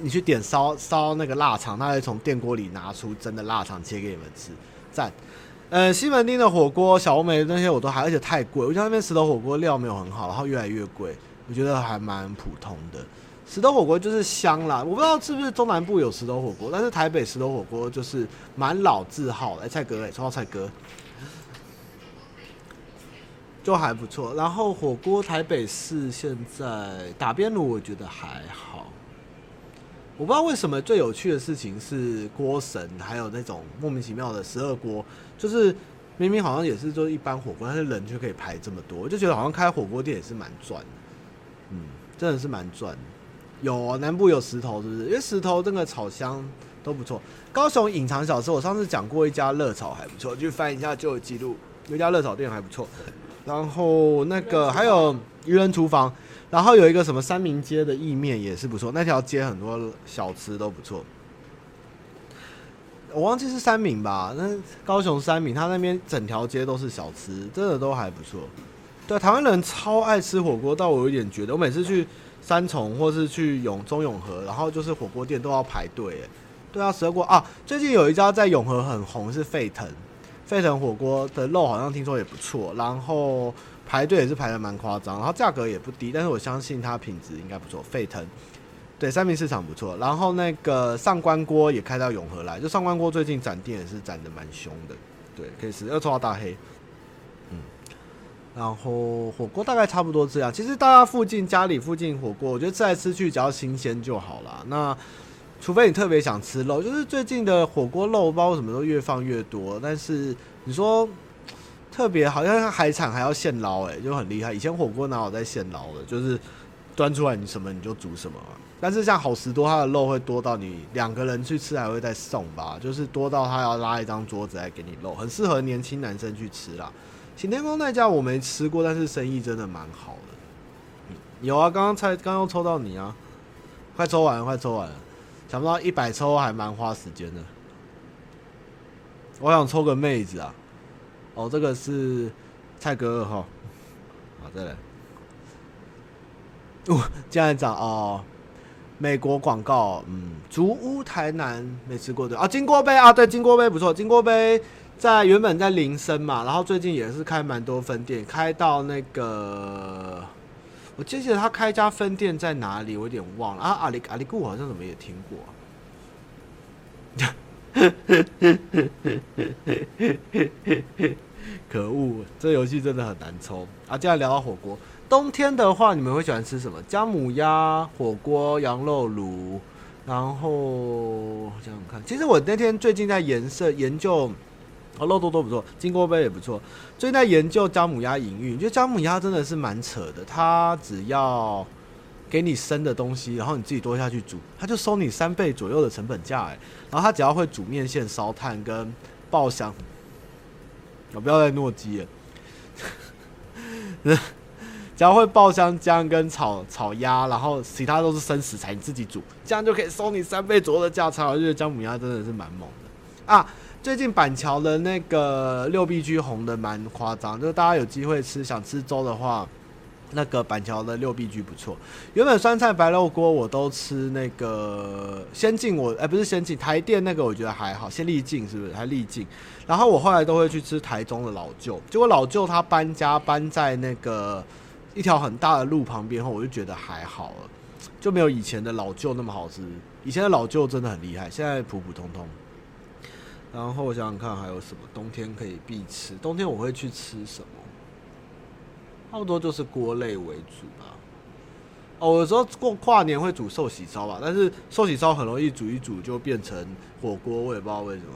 你去点烧烧那个腊肠，它会从电锅里拿出真的腊肠切给你们吃，赞。呃，西门町的火锅、小红梅那些我都还，而且太贵。我觉得那边石头火锅料没有很好，然后越来越贵，我觉得还蛮普通的。石头火锅就是香啦，我不知道是不是中南部有石头火锅，但是台北石头火锅就是蛮老字号的。哎，蔡哥，哎，抽到蔡哥，就还不错。然后火锅台北市现在打边炉，我觉得还好。我不知道为什么最有趣的事情是锅神，还有那种莫名其妙的十二锅，就是明明好像也是做一般火锅，但是人却可以排这么多，我就觉得好像开火锅店也是蛮赚的，嗯，真的是蛮赚的。有啊，南部有石头是不是？因为石头那个炒香都不错。高雄隐藏小吃，我上次讲过一家热炒还不错，去翻一下旧的记录，有一家热炒店还不错。然后那个还有渔人厨房。然后有一个什么三民街的意面也是不错，那条街很多小吃都不错。我忘记是三民吧，那高雄三民，他那边整条街都是小吃，真的都还不错。对，台湾人超爱吃火锅，但我有点觉得，我每次去三重或是去永中永和，然后就是火锅店都要排队。哎，对啊，蛇锅啊，最近有一家在永和很红，是沸腾，沸腾火锅的肉好像听说也不错，然后。排队也是排得蛮夸张，然后价格也不低，但是我相信它品质应该不错。沸腾，对，三民市场不错。然后那个上官锅也开到永和来，就上官锅最近展店也是展得蛮凶的，对，可以试。要抽到大黑，然后火锅大概差不多这样。其实大家附近家里附近火锅，我觉得吃来吃去只要新鲜就好了。那除非你特别想吃肉，就是最近的火锅肉包什么都越放越多，但是你说。特别好像海产还要现捞，哎，就很厉害。以前火锅哪有在现捞的，就是端出来你什么你就煮什么。但是像好食多，它的肉会多到你两个人去吃还会再送吧，就是多到他要拉一张桌子来给你肉，很适合年轻男生去吃啦。擎天宫那家我没吃过，但是生意真的蛮好的。有啊，刚刚才刚刚抽到你啊，快抽完了，快抽完了，想不到一百抽还蛮花时间的。我想抽个妹子啊。哦，这个是蔡哥二号，好，再来。哦，这样讲哦，美国广告，嗯，竹屋台南没吃过的啊，金锅杯啊，对，金锅杯不错，金锅杯在原本在林森嘛，然后最近也是开蛮多分店，开到那个，我记得他开一家分店在哪里，我有点忘了啊，阿里阿里固好像怎么也听过啊。可恶，这游戏真的很难抽啊！接下来聊到火锅，冬天的话，你们会喜欢吃什么？姜母鸭、火锅、羊肉炉，然后想想看，其实我那天最近在研设研究，哦，肉多多不错，金锅杯也不错。最近在研究姜母鸭营运，觉得姜母鸭真的是蛮扯的，它只要。给你生的东西，然后你自己多下去煮，他就收你三倍左右的成本价哎。然后他只要会煮面线、烧炭跟爆香，我不要再诺基了。只要会爆香姜跟炒炒鸭，然后其他都是生食材，你自己煮，这样就可以收你三倍左右的价差。我觉得姜母鸭真的是蛮猛的啊！最近板桥的那个六必居红的蛮夸张，就是大家有机会吃，想吃粥的话。那个板桥的六必居不错，原本酸菜白肉锅我都吃那个先进，我哎、不是先进台电那个我觉得还好，先丽静是不是还丽静？然后我后来都会去吃台中的老舅，结果老舅他搬家搬在那个一条很大的路旁边后，我就觉得还好了，就没有以前的老舅那么好吃。以前的老舅真的很厉害，现在普普通通。然后我想想看还有什么冬天可以必吃，冬天我会去吃什么？差不多就是锅类为主吧。哦，有时候过跨年会煮寿喜烧吧，但是寿喜烧很容易煮一煮就变成火锅，我也不知道为什么。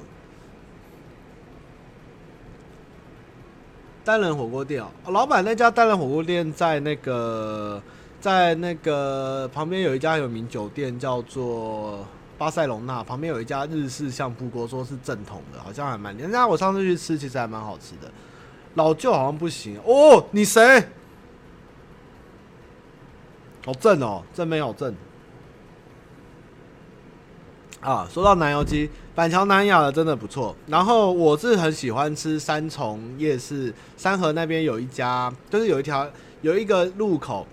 单人火锅店哦，老板那家单人火锅店在那个在那个旁边有一家有名酒店叫做巴塞隆纳，旁边有一家日式相扑锅，说是正统的，好像还蛮。人家我上次去吃，其实还蛮好吃的。老舅好像不行哦，你谁？好正哦，正没有正。啊，说到南油鸡，板桥南雅的真的不错。然后我是很喜欢吃三重夜市，三和那边有一家，就是有一条有一个路口，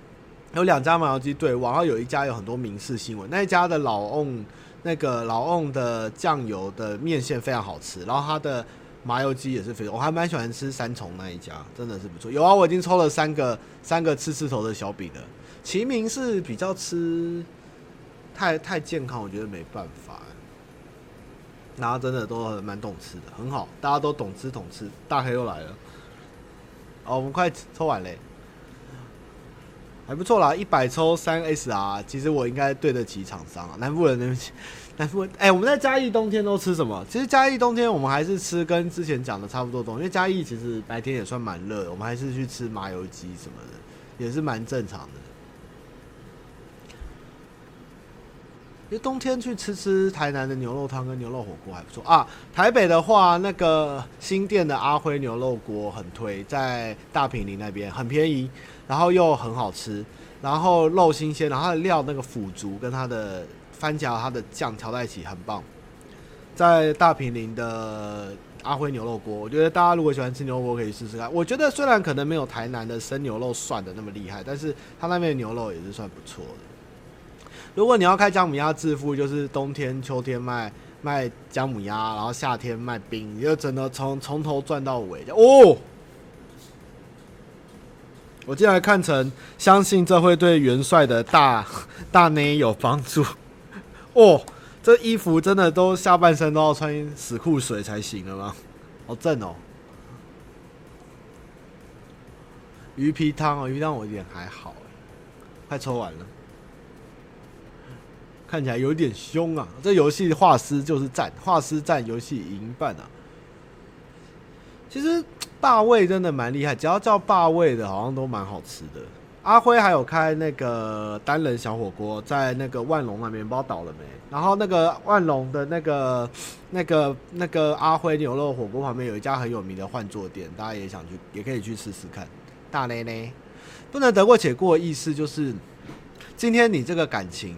有两家麻油鸡对，然后有一家有很多民视新闻，那一家的老翁那个老翁的酱油的面线非常好吃，然后它的。麻油鸡也是非常，我还蛮喜欢吃三重那一家，真的是不错。有啊，我已经抽了三个三个刺刺头的小饼了。齐名是比较吃太太健康，我觉得没办法。然后真的都蛮懂吃的，很好，大家都懂吃懂吃。大黑又来了，哦，我们快抽完嘞，还不错啦，一百抽三 SR，其实我应该对得起厂商啊，南部人对不起。南部哎，我们在嘉义冬天都吃什么？其实嘉义冬天我们还是吃跟之前讲的差不多东西，因为嘉义其实白天也算蛮热的，我们还是去吃麻油鸡什么的，也是蛮正常的。因为冬天去吃吃台南的牛肉汤跟牛肉火锅还不错啊。台北的话，那个新店的阿辉牛肉锅很推，在大坪林那边很便宜，然后又很好吃，然后肉新鲜，然后它的料那个腐竹跟它的。番茄它的酱调在一起很棒，在大平林的阿辉牛肉锅，我觉得大家如果喜欢吃牛肉锅可以试试看。我觉得虽然可能没有台南的生牛肉涮的那么厉害，但是他那边的牛肉也是算不错的。如果你要开姜母鸭致富，就是冬天、秋天卖卖姜母鸭，然后夏天卖冰，你就真的从从头赚到尾。哦，我进来看成相信这会对元帅的大大内有帮助。哦，这衣服真的都下半身都要穿死裤水才行了吗？好正哦！鱼皮汤哦，鱼汤我有点还好，快抽完了，看起来有点凶啊！这游戏画师就是赞，画师赞，游戏赢半啊！其实霸味真的蛮厉害，只要叫霸味的，好像都蛮好吃的。阿辉还有开那个单人小火锅，在那个万隆那边，不知道倒了没？然后那个万隆的那个、那个、那个阿辉牛肉火锅旁边有一家很有名的换座店，大家也想去，也可以去试试看。大内内不能得过且过的意思就是，今天你这个感情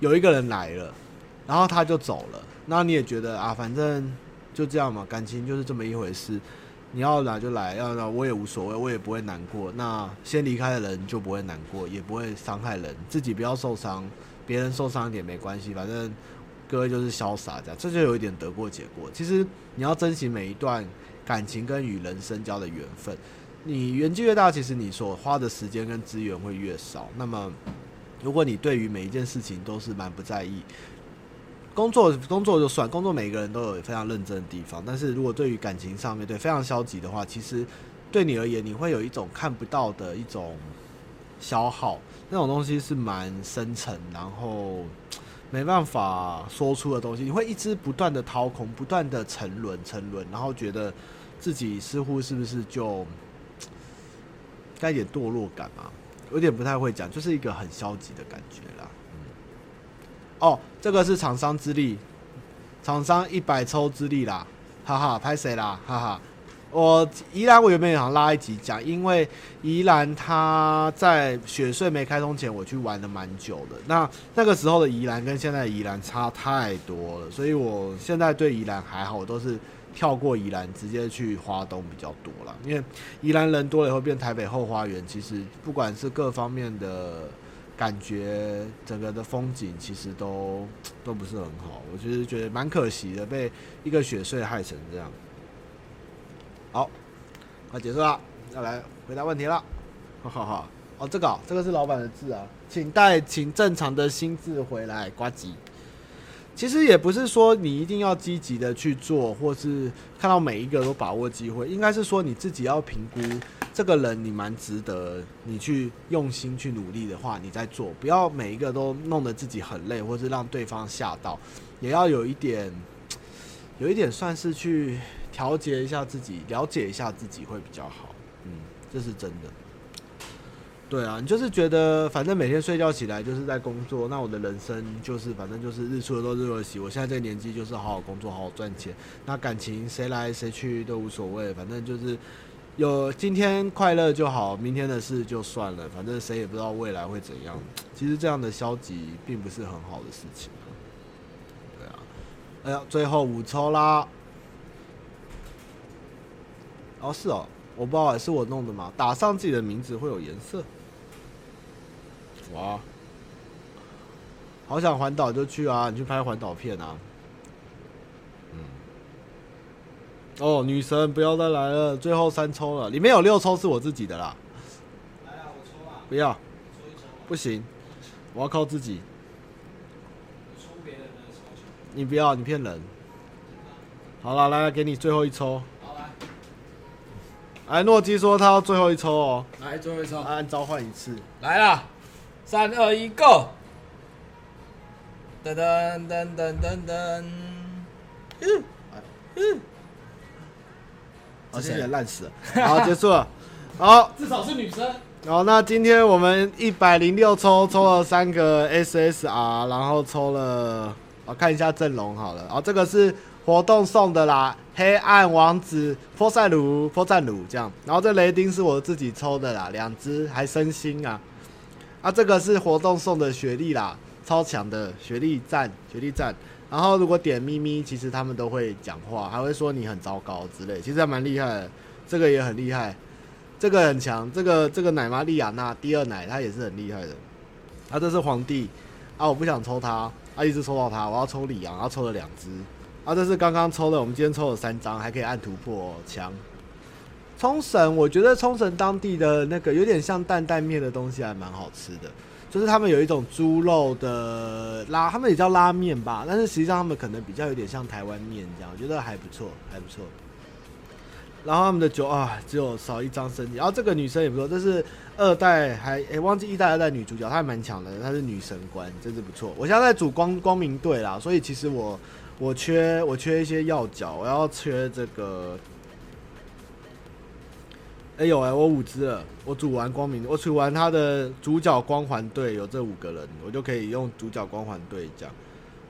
有一个人来了，然后他就走了，那你也觉得啊，反正就这样嘛，感情就是这么一回事。你要来就来，要来我也无所谓，我也不会难过。那先离开的人就不会难过，也不会伤害人，自己不要受伤，别人受伤一点没关系，反正各位就是潇洒这样，这就有一点得过且过。其实你要珍惜每一段感情跟与人深交的缘分。你年纪越大，其实你所花的时间跟资源会越少。那么，如果你对于每一件事情都是蛮不在意。工作工作就算，工作每个人都有非常认真的地方，但是如果对于感情上面对非常消极的话，其实对你而言，你会有一种看不到的一种消耗，那种东西是蛮深沉，然后没办法说出的东西，你会一直不断的掏空，不断的沉沦沉沦，然后觉得自己似乎是不是就该点堕落感嘛？有点不太会讲，就是一个很消极的感觉啦。嗯，哦，这个是厂商之力，厂商一百抽之力啦，哈哈，拍谁啦，哈哈。我宜兰我原本想拉一集讲，因为宜兰它在雪隧没开通前，我去玩了蛮久的。那那个时候的宜兰跟现在的宜兰差太多了，所以我现在对宜兰还好，我都是跳过宜兰，直接去花东比较多了。因为宜兰人多了以后变台北后花园，其实不管是各方面的感觉，整个的风景其实都 都不是很好。我其实觉得蛮可惜的，被一个雪穗害成这样。好，快结束了，要来回答问题了。哈哈哈，哦，这个、这个是老板的字啊，请带请正常的心智回来，呱唧。其实也不是说你一定要积极的去做，或是看到每一个都把握机会，应该是说你自己要评估这个人你蛮值得你去用心去努力的话，你再做，不要每一个都弄得自己很累，或是让对方吓到，也要有一点，有一点算是去。调节一下自己，了解一下自己会比较好。嗯，这是真的。对啊，你就是觉得反正每天睡觉起来就是在工作，那我的人生就是反正就是日出而作日落而息。我现在这个年纪就是好好工作，好好赚钱。那感情谁来谁去都无所谓，反正就是有今天快乐就好，明天的事就算了。反正谁也不知道未来会怎样。其实这样的消极并不是很好的事情。对啊，哎呀，最后五抽啦。哦，是哦，我不知道是我弄的吗？打上自己的名字会有颜色。哇，好想环岛就去啊！你去拍环岛片啊。嗯。哦，女神不要再来了，最后三抽了，里面有六抽是我自己的啦。来啊，我抽啊。不要。抽抽。不行，我要靠自己。抽别人的抽球。你不要，你骗人。好了，来来，给你最后一抽。哎，诺基说他要最后一抽哦，来最后一抽，按召唤一次，来了，三二一，Go！噔噔噔噔噔噔，嗯嗯，好像也烂死。了，好结束了，好，至少是女生。好，那今天我们一百零六抽抽了三个 SSR，然后抽了，我看一下阵容好了，哦，这个是。活动送的啦，黑暗王子、波塞鲁、波赞鲁这样，然后这雷丁是我自己抽的啦，两只还升星啊，啊这个是活动送的雪莉啦，超强的雪莉赞，雪莉赞，然后如果点咪咪，其实他们都会讲话，还会说你很糟糕之类，其实还蛮厉害的，这个也很厉害，这个很强，这个这个奶妈莉亚娜第二奶，她也是很厉害的，啊这是皇帝，啊我不想抽他，啊一直抽到他，我要抽李昂，然后抽了两只。啊，这是刚刚抽的，我们今天抽了三张，还可以按突破墙。冲绳，我觉得冲绳当地的那个有点像担担面的东西，还蛮好吃的。就是他们有一种猪肉的拉，他们也叫拉面吧，但是实际上他们可能比较有点像台湾面这样，我觉得还不错，还不错。然后他们的酒啊，只有少一张身体。然后这个女生也不错，这是二代还诶、忘记一代二代女主角，她还蛮强的，她是女神官，真是不错。我现在在组光光明队啦，所以其实我。我缺我缺一些要角，我要缺这个。哎呦哎，我五只了，我组完光明，我组完他的主角光环队有这五个人，我就可以用主角光环队讲。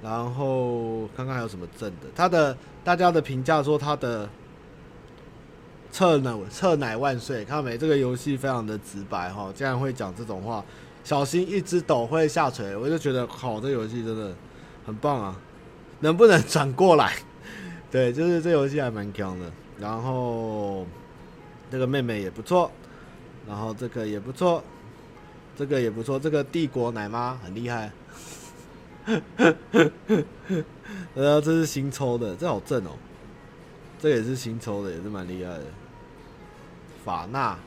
然后看看还有什么正的，他的大家的评价说他的撤奶撤奶万岁，看到没？这个游戏非常的直白哈，竟然会讲这种话，小心一只斗会下垂，我就觉得好，这游戏真的很棒啊。能不能转过来？对，就是这游戏还蛮强的。然后这个妹妹也不错，然后这个也不错，这个也不错。这个帝国奶妈很厉害。呃，这是新抽的，这好正哦。这也是新抽的，也是蛮厉害的。法纳，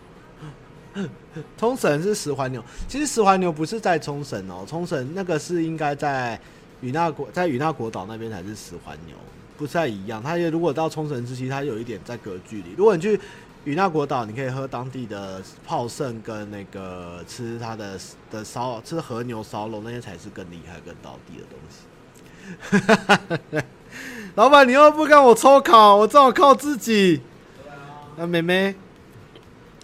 冲绳是石环牛。其实石环牛不是在冲绳哦，冲绳那个是应该在。与那国在与那国岛那边才是石环牛，不太一样。它也如果到冲绳之期，它有一点在隔距离。如果你去与那国岛，你可以喝当地的泡盛跟那个吃它的的烧吃和牛烧肉，那些才是更厉害、更道地的东西。老板，你又不跟我抽卡，我只好靠自己。那妹妹，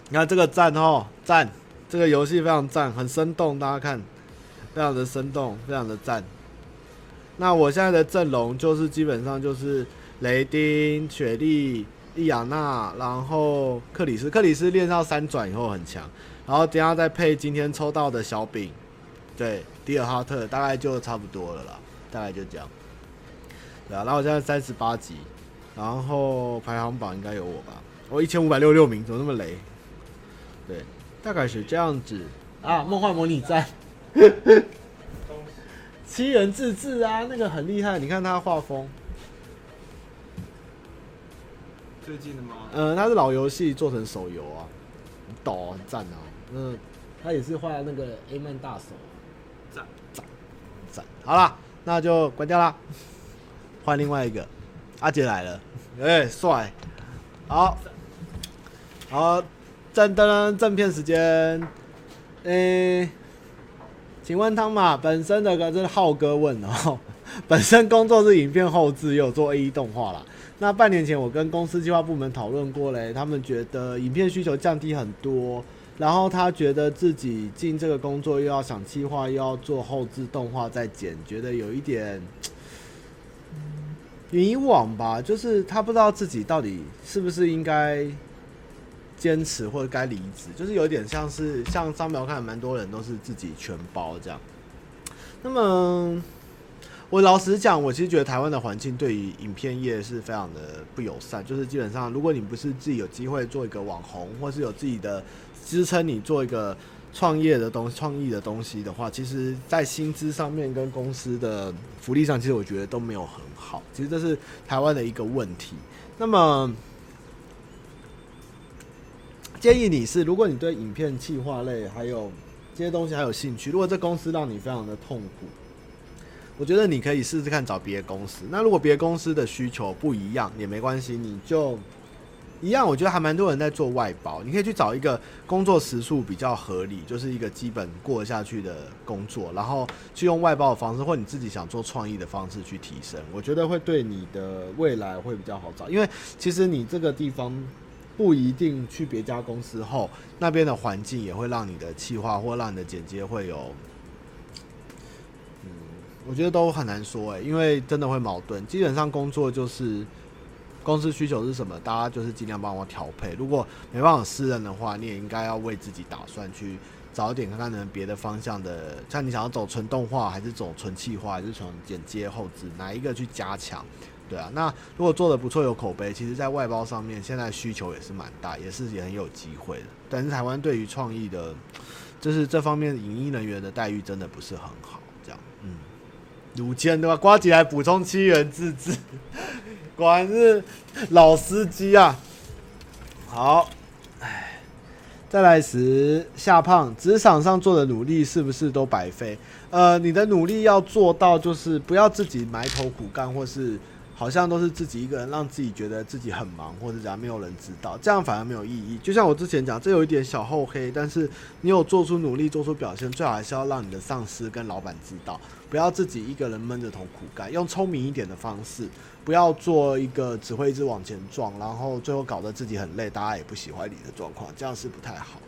你看这个赞哦，赞这个游戏非常赞，很生动，大家看，非常的生动，非常的赞。那我现在的阵容就是基本上就是雷丁、雪莉、莉亚娜，然后克里斯，克里斯练到三转以后很强，然后等下再配今天抽到的小饼，对，迪尔哈特，大概就差不多了啦，大概就这样。对啊，然后我现在三十八级，然后排行榜应该有我吧？我一千五百六十六名，怎么那么雷？对，大概是这样子啊。梦幻模拟战，七人自制啊，那个很厉害。你看他画风，最近的吗？嗯，他是老游戏做成手游啊，很抖，很赞啊。嗯，他也是画那个 A 曼大手，赞赞赞。好了，那就关掉啦。换另外一个，阿杰来了，哎，帅，好，好，正灯正片时间，诶，请问汤马本身的个这是浩哥问哦，本身工作是影片后制，也有做 AE 动画啦。那半年前我跟公司计划部门讨论过嘞，他们觉得影片需求降低很多，然后他觉得自己进这个工作又要想计划，又要做后制动画再剪，觉得有一点。以往吧，就是他不知道自己到底是不是应该坚持或者该离职，就是有点像是像张苗看蛮多人都是自己全包这样。那么我老实讲，我其实觉得台湾的环境对于影片业是非常的不友善，就是基本上如果你不是自己有机会做一个网红，或是有自己的支撑你做一个。创业的东，创意的东西的话，其实，在薪资上面跟公司的福利上，其实我觉得都没有很好。其实这是台湾的一个问题。那么，建议你是，如果你对影片企划类还有这些东西还有兴趣，如果这公司让你非常的痛苦，我觉得你可以试试看找别的公司。那如果别的公司的需求不一样也没关系，你就。一样，我觉得还蛮多人在做外包。你可以去找一个工作时数比较合理，就是一个基本过下去的工作，然后去用外包的方式，或你自己想做创意的方式去提升。我觉得会对你的未来会比较好找，因为其实你这个地方不一定去别家公司后，那边的环境也会让你的企划或让你的剪接会有，我觉得都很难说诶，因为真的会矛盾。基本上工作就是。公司需求是什么？大家就是尽量帮我调配。如果没办法私人的话，你也应该要为自己打算，去早点看看能别的方向的。像你想要走纯动画，还是走纯气化，还是从剪接后置，哪一个去加强？对啊，那如果做的不错，有口碑，其实在外包上面现在需求也是蛮大，也是也很有机会的。但是台湾对于创意的，就是这方面影音人员的待遇真的不是很好。这样，嗯，鲁谦对吧？瓜吉来补充七元自制。果然是老司机啊！好，哎，再来时夏胖，职场上做的努力是不是都白费？呃，你的努力要做到，就是不要自己埋头苦干，或是。好像都是自己一个人，让自己觉得自己很忙，或者讲没有人知道，这样反而没有意义。就像我之前讲，这有一点小厚黑，但是你有做出努力，做出表现，最好还是要让你的上司跟老板知道，不要自己一个人闷着头苦干，用聪明一点的方式，不要做一个只会一直往前撞，然后最后搞得自己很累，大家也不喜欢你的状况，这样是不太好。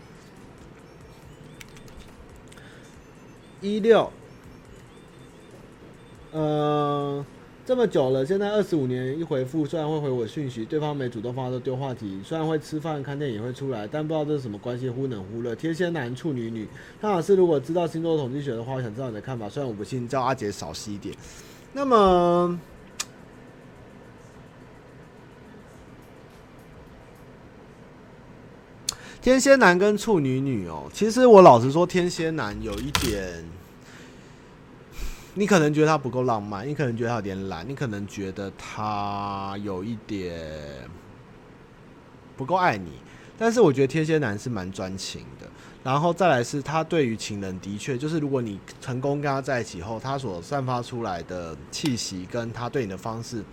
一六，嗯。这么久了，现在二十五年一回复，虽然会回我讯息，对方没主动发都丢话题，虽然会吃饭看电影会出来，但不知道这是什么关系，忽冷忽热。天蝎男处女女，汤老师如果知道星座统计学的话，我想知道你的看法。虽然我不信，叫阿杰少吸一点。那么，天蝎男跟处女女哦，其实我老实说，天蝎男有一点。你可能觉得他不够浪漫，你可能觉得他有点懒，你可能觉得他有一点不够爱你。但是我觉得天蝎男是蛮专情的。然后再来是他对于情人的确，就是如果你成功跟他在一起后，他所散发出来的气息跟他对你的方式，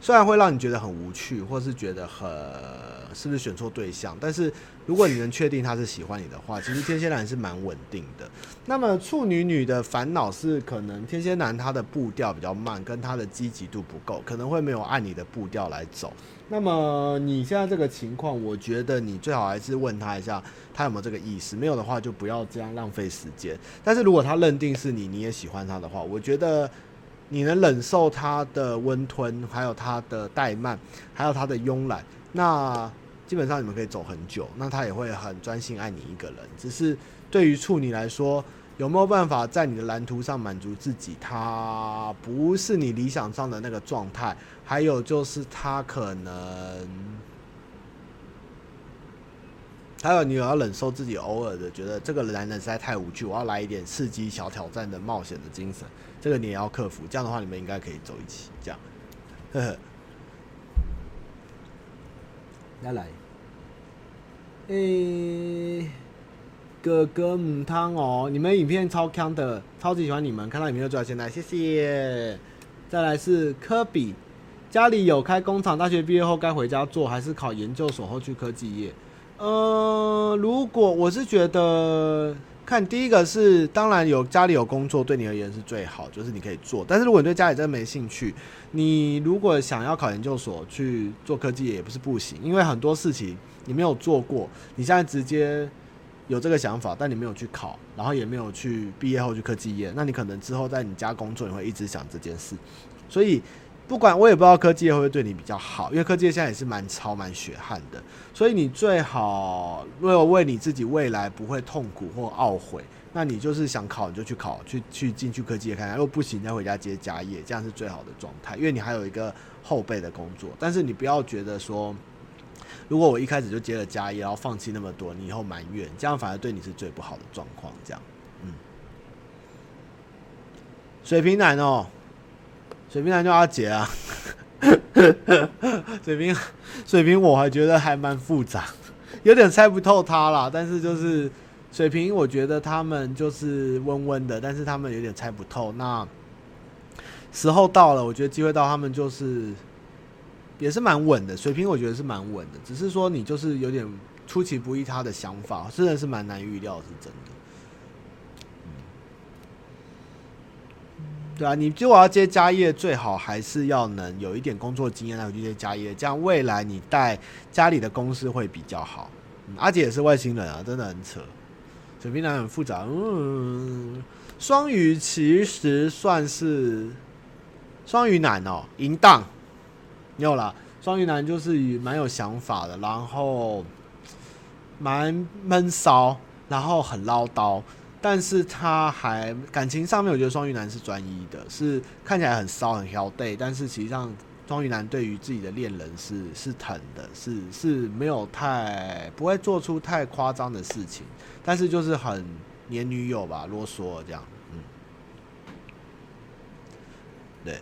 虽然会让你觉得很无趣，或是觉得很是不是选错对象？但是如果你能确定他是喜欢你的话，其实天蝎男是蛮稳定的。那么处女女的烦恼是，可能天蝎男他的步调比较慢，跟他的积极度不够，可能会没有按你的步调来走。那么你现在这个情况，我觉得你最好还是问他一下，他有没有这个意思。没有的话，就不要这样浪费时间。但是如果他认定是你，你也喜欢他的话，我觉得。你能忍受他的温吞，还有他的怠慢，还有他的慵懒，那基本上你们可以走很久。那他也会很专心爱你一个人。只是对于处女来说，有没有办法在你的蓝图上满足自己？他不是你理想上的那个状态。还有就是他可能，还有你要忍受自己偶尔的觉得这个男人实在太无趣，我要来一点刺激、小挑战的冒险的精神。这个你也要克服，这样的话你们应该可以走一起。这样，呵呵。再来，诶、哥哥母汤哦，你们影片超强的，超级喜欢你们，看到影片就知道现在，谢谢。再来是科比，家里有开工厂，大学毕业后该回家做，还是考研究所后去科技业？呃，如果我是觉得。看第一个是，当然有家里有工作，对你而言是最好，就是你可以做。但是如果你对家里真的没兴趣，你如果想要考研究所去做科技也不是不行，因为很多事情你没有做过，你现在直接有这个想法，但你没有去考，然后也没有去毕业后去科技业，那你可能之后在你家工作，你会一直想这件事，所以。不管我也不知道科技业会不会对你比较好，因为科技业现在也是蛮超蛮血汗的，所以你最好为了为你自己未来不会痛苦或懊悔，那你就是想考你就去考，去去进去科技业看看，如果不行再回家接家业，这样是最好的状态，因为你还有一个后备的工作。但是你不要觉得说，如果我一开始就接了家业，然后放弃那么多，你以后埋怨，这样反而对你是最不好的状况。这样，嗯，水瓶男哦。水瓶男就阿杰啊，水瓶水瓶我还觉得还蛮复杂，有点猜不透他啦。但是就是水瓶，我觉得他们就是温温的，但是他们有点猜不透。那时候到了，我觉得机会到，他们就是也是蛮稳的。水瓶我觉得是蛮稳的，只是说你就是有点出其不意，他的想法真的是蛮难预料，是真的。对啊，你如果要接家业，最好还是要能有一点工作经验来去接家业，这样未来你带家里的公司会比较好。嗯，阿姐也是外星人啊，真的很扯。水瓶男很复杂，嗯，双鱼其实算是双鱼男哦，淫荡，没有啦，双鱼男就是蛮有想法的，然后蛮闷骚，然后很唠叨。但是他还感情上面，我觉得双鱼男是专一的，是看起来很骚很嚣对，但是实际上双鱼男对于自己的恋人是是疼的，是是没有太不会做出太夸张的事情，但是就是很黏女友吧，啰嗦这样，嗯，对，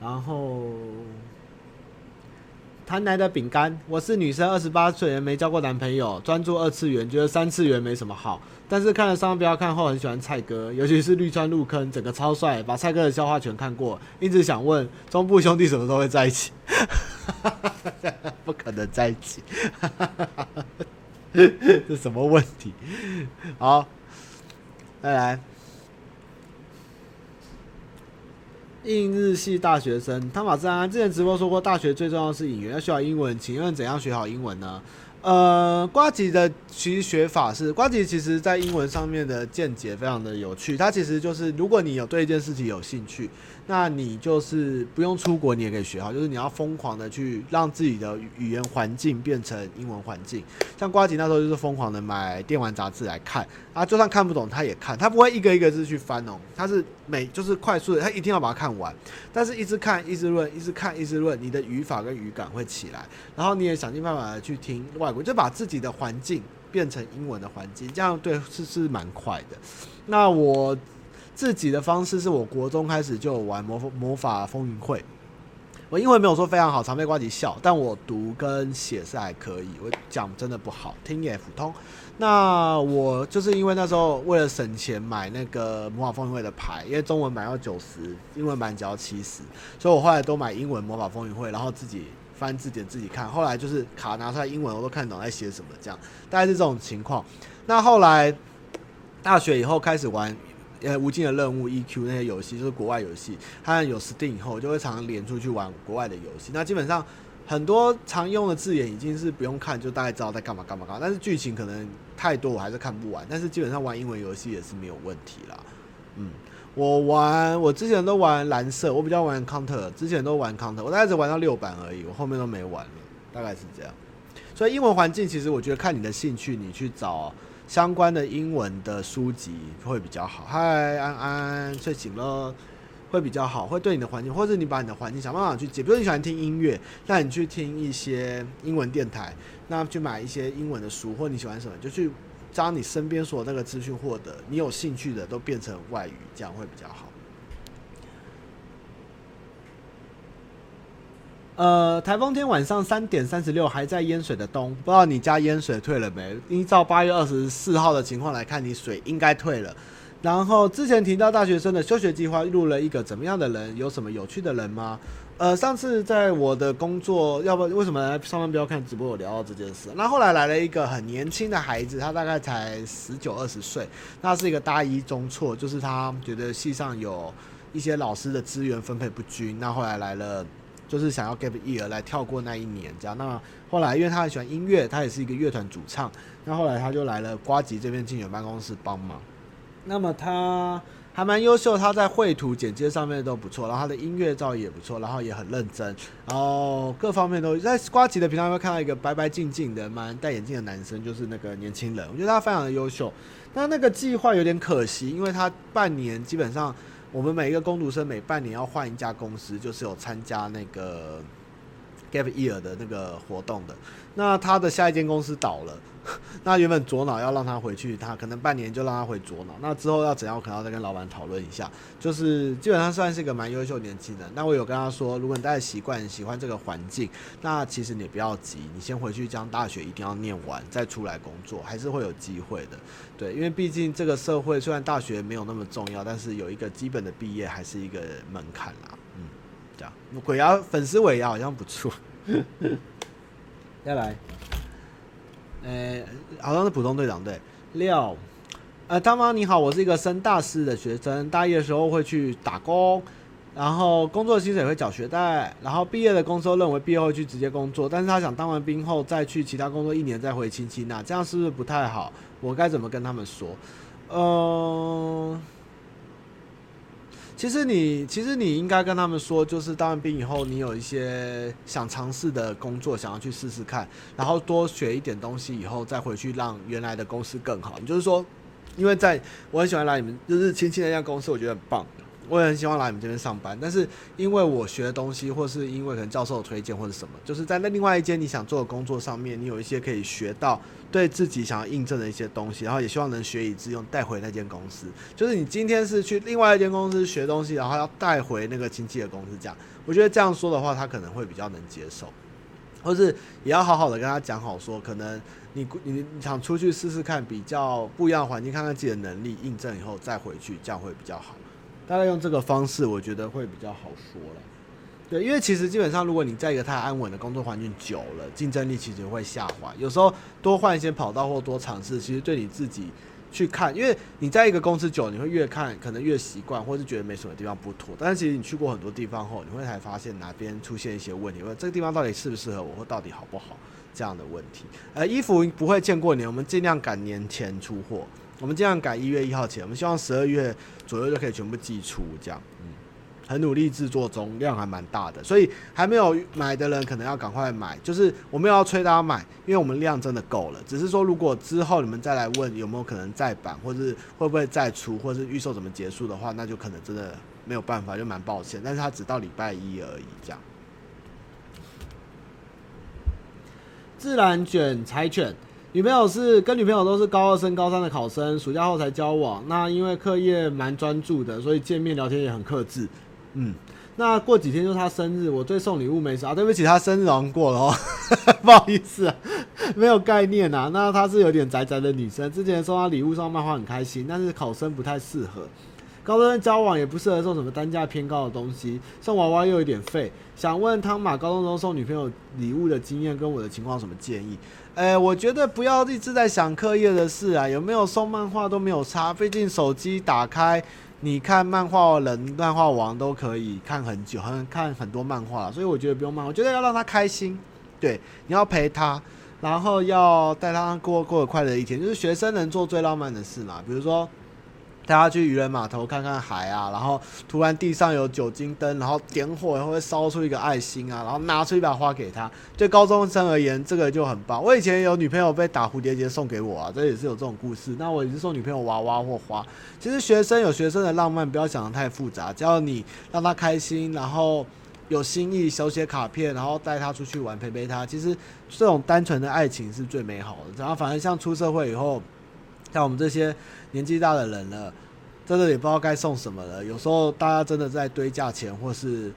然后。谈来的饼干，我是女生，二十八岁，没交过男朋友，专注二次元，觉得三次元没什么好。但是看了商标看后，很喜欢蔡哥，尤其是绿川入坑，整个超帅，把蔡哥的笑话全看过，一直想问中部兄弟什么时候会在一起？不可能在一起，这什么问题？好，再来。应日系大学生汤马斯安之前直播说过，大学最重要的是语言，要学好英文。请问怎样学好英文呢？呃，瓜吉的其实学法是，瓜吉其实在英文上面的见解非常的有趣。它其实就是，如果你有对一件事情有兴趣。那你就是不用出国，你也可以学好。就是你要疯狂的去让自己的语言环境变成英文环境。像瓜吉那时候就是疯狂的买电玩杂志来看，啊，就算看不懂他也看，他不会一个一个字去翻哦，他是每就是快速的，他一定要把它看完。但是一直看，一直论，一直看，一直论，你的语法跟语感会起来，然后你也想尽办法的去听外国，就把自己的环境变成英文的环境，这样对是是蛮快的。那我。自己的方式是我国中开始就玩魔魔法风云会，我英文没有说非常好，常被瓜吉笑，但我读跟写是还可以，我讲真的不好，听也普通。那我就是因为那时候为了省钱买那个魔法风云会的牌，因为中文版要九十，英文版只要七十，所以我后来都买英文魔法风云会，然后自己翻字典自己看。后来就是卡拿出来英文我都看懂在写什么，这样大概是这种情况。那后来大学以后开始玩呃无尽的任务 EQ 那些游戏，就是国外游戏。它有 Steam 以后，就会常常连出去玩国外的游戏。那基本上很多常用的字眼已经是不用看就大概知道在干嘛干嘛干嘛，但是剧情可能太多我还是看不完。但是基本上玩英文游戏也是没有问题啦。嗯，我玩我之前都玩蓝色，我比较玩 Counter，之前都玩 Counter，我大概只玩到六版而已，我后面都没玩了，大概是这样。所以英文环境其实我觉得看你的兴趣，你去找。相关的英文的书籍会比较好。嗨，安安，睡醒了，会比较好，会对你的环境，或者你把你的环境想办法去解。比如你喜欢听音乐，那你去听一些英文电台，那去买一些英文的书，或你喜欢什么，就去将你身边所有那个资讯获得，你有兴趣的都变成外语，这样会比较好。呃，台风天晚上三点三十六还在淹水的东，不知道你家淹水退了没？依照八月二十四号的情况来看，你水应该退了。然后之前提到大学生的休学计划，录了一个怎么样的人？有什么有趣的人吗？呃，上次在我的工作，要不为什么上班不要看直播？我聊到这件事。那后来来了一个很年轻的孩子，他大概才十九二十岁，那是一个大一中辍，就是他觉得系上有一些老师的资源分配不均，那后来来了。就是想要 gap year 来跳过那一年，这样。那后来因为他很喜欢音乐，他也是一个乐团主唱。那后来他就来了瓜吉这边竞选办公室帮忙。那么他还蛮优秀，他在绘图剪接上面都不错，然后他的音乐造诣也不错，然后也很认真，然后各方面都在瓜吉的频道会看到一个白白净净的、蛮戴眼镜的男生，就是那个年轻人。我觉得他非常的优秀。那那个计划有点可惜，因为他半年基本上。我们每一个工读生每半年要换一家公司，就是有参加那个 gap year 的那个活动的。那他的下一间公司倒了，那原本左脑要让他回去，他可能半年就让他回左脑。那之后要怎样，我可能要再跟老板讨论一下。就是基本上算是一个蛮优秀的年轻人。那我有跟他说，如果你大家习惯喜欢这个环境，那其实你不要急，你先回去将大学一定要念完，再出来工作，还是会有机会的。对，因为毕竟这个社会虽然大学没有那么重要，但是有一个基本的毕业还是一个门槛啦。嗯，这样。鬼牙粉丝尾牙好像不错。再来，呃、好像是普通队长对。六，呃，大妈你好，我是一个升大四的学生，大一的时候会去打工，然后工作薪水也会缴学贷，然后毕业的公司认为毕业后去直接工作，但是他想当完兵后再去其他工作一年再回亲戚，那这样是不是不太好？我该怎么跟他们说？嗯、其实你，其实你应该跟他们说，就是当完兵以后，你有一些想尝试的工作，想要去试试看，然后多学一点东西，以后再回去让原来的公司更好。你就是说，因为在我很喜欢来你们，就是亲戚那家公司，我觉得很棒。我也很希望来你们这边上班，但是因为我学的东西，或是因为可能教授的推荐或者什么，就是在那另外一间你想做的工作上面，你有一些可以学到对自己想要印证的一些东西，然后也希望能学以致用带回那间公司。就是你今天是去另外一间公司学东西，然后要带回那个亲戚的公司，这样，我觉得这样说的话，他可能会比较能接受，或是也要好好的跟他讲好说，可能你你想出去试试看比较不一样的环境，看看自己的能力印证以后再回去，这样会比较好。大概用这个方式，我觉得会比较好说了。对，因为其实基本上，如果你在一个太安稳的工作环境久了，竞争力其实会下滑。有时候多换一些跑道或多尝试，其实对你自己去看，因为你在一个公司久，你会越看可能越习惯，或是觉得没什么地方不妥。但是其实你去过很多地方后，你会才发现哪边出现一些问题，或者这个地方到底适不适合我，或到底好不好这样的问题。呃，衣服不会见过年，我们尽量赶年前出货。我们尽量赶一月一号前，我们希望十二月左右就可以全部寄出，这样，嗯，很努力制作中，量还蛮大的，所以还没有买的人可能要赶快买。就是我没有要催大家买，因为我们量真的够了。只是说，如果之后你们再来问有没有可能再版，或是会不会再出，或是预售怎么结束的话，那就可能真的没有办法，就蛮抱歉。但是它只到礼拜一而已，这样。自然卷柴犬。女朋友是跟女朋友都是高二升高三的考生，暑假后才交往。那因为课业蛮专注的，所以见面聊天也很克制。嗯，那过几天就是他生日，我对送礼物没啥。对不起，他生日好像过了哦，不好意思啊，没有概念啊。那她是有点宅宅的女生，之前送她礼物送漫画很开心，但是考生不太适合。高中生交往也不适合送什么单价偏高的东西，送娃娃又有点费。想问汤马高中中送女朋友礼物的经验跟我的情况有什么建议？哎、我觉得不要一直在想课业的事啊，有没有送漫画都没有差，毕竟手机打开，你看漫画人、漫画王都可以看很久，很看很多漫画，所以我觉得不用漫，我觉得要让他开心，对，你要陪他，然后要带他过过快乐一天，就是学生能做最浪漫的事嘛，比如说。带他去渔人码头看看海啊，然后突然地上有酒精灯，然后点火然后会烧出一个爱心啊，然后拿出一把花给他。对高中生而言，这个就很棒。我以前有女朋友被打蝴蝶结送给我啊，这也是有这种故事。那我也是送女朋友娃娃或花。其实学生有学生的浪漫，不要想得太复杂，只要你让他开心，然后有心意，手写卡片，然后带他出去玩，陪陪他。其实这种单纯的爱情是最美好的。然后反正像出社会以后，像我们这些。年纪大的人了，真的也不知道该送什么了。有时候大家真的在堆价钱，或是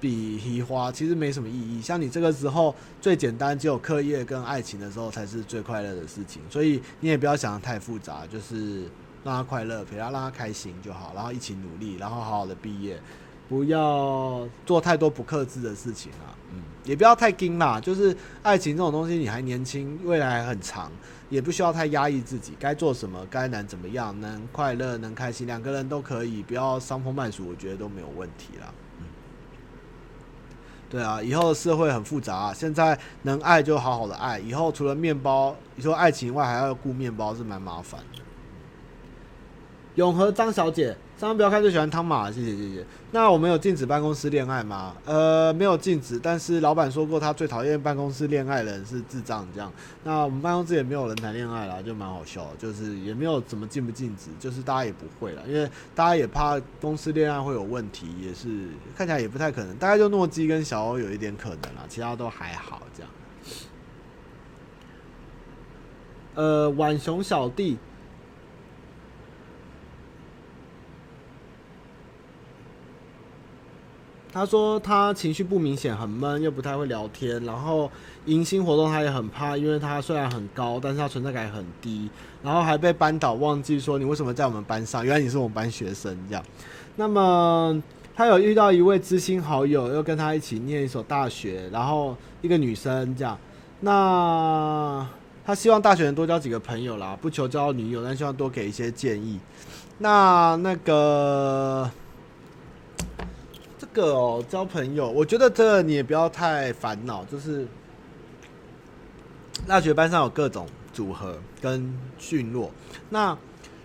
比提花，其实没什么意义。像你这个时候最简单，只有课业跟爱情的时候才是最快乐的事情。所以你也不要想得太复杂，就是让他快乐，陪他，让他开心就好，然后一起努力，然后好好的毕业，不要做太多不克制的事情啊。嗯，也不要太紧啦。就是爱情这种东西，你还年轻，未来还很长。也不需要太压抑自己，该做什么，该难怎么样，能快乐，能开心，两个人都可以，不要伤风败俗，我觉得都没有问题啦。嗯，对啊，以后的社会很复杂，现在能爱就好好的爱，以后除了面包，你说爱情以外还要顾面包，是蛮麻烦的。永和张小姐。上班不要看最喜欢汤马，谢谢谢谢。那我们有禁止办公室恋爱吗？呃，没有禁止，但是老板说过他最讨厌办公室恋爱的人是智障这样。那我们办公室也没有人谈恋爱啦，就蛮好笑，就是也没有怎么禁不禁止，就是大家也不会了，因为大家也怕公司恋爱会有问题，也是看起来也不太可能。大概就诺基跟小欧有一点可能啦，其他都还好这样。呃，浣熊小弟。他说他情绪不明显，很闷，又不太会聊天。然后迎新活动他也很怕，因为他虽然很高，但是他存在感很低。然后还被班导忘记说，你为什么在我们班上？原来你是我们班学生这样。那么他有遇到一位知心好友，又跟他一起念一所大学，然后一个女生这样。那他希望大学能多交几个朋友啦，不求交女友，但希望多给一些建议。那那个。个哦，交朋友，我觉得这你也不要太烦恼。就是大学班上有各种组合跟聚落，那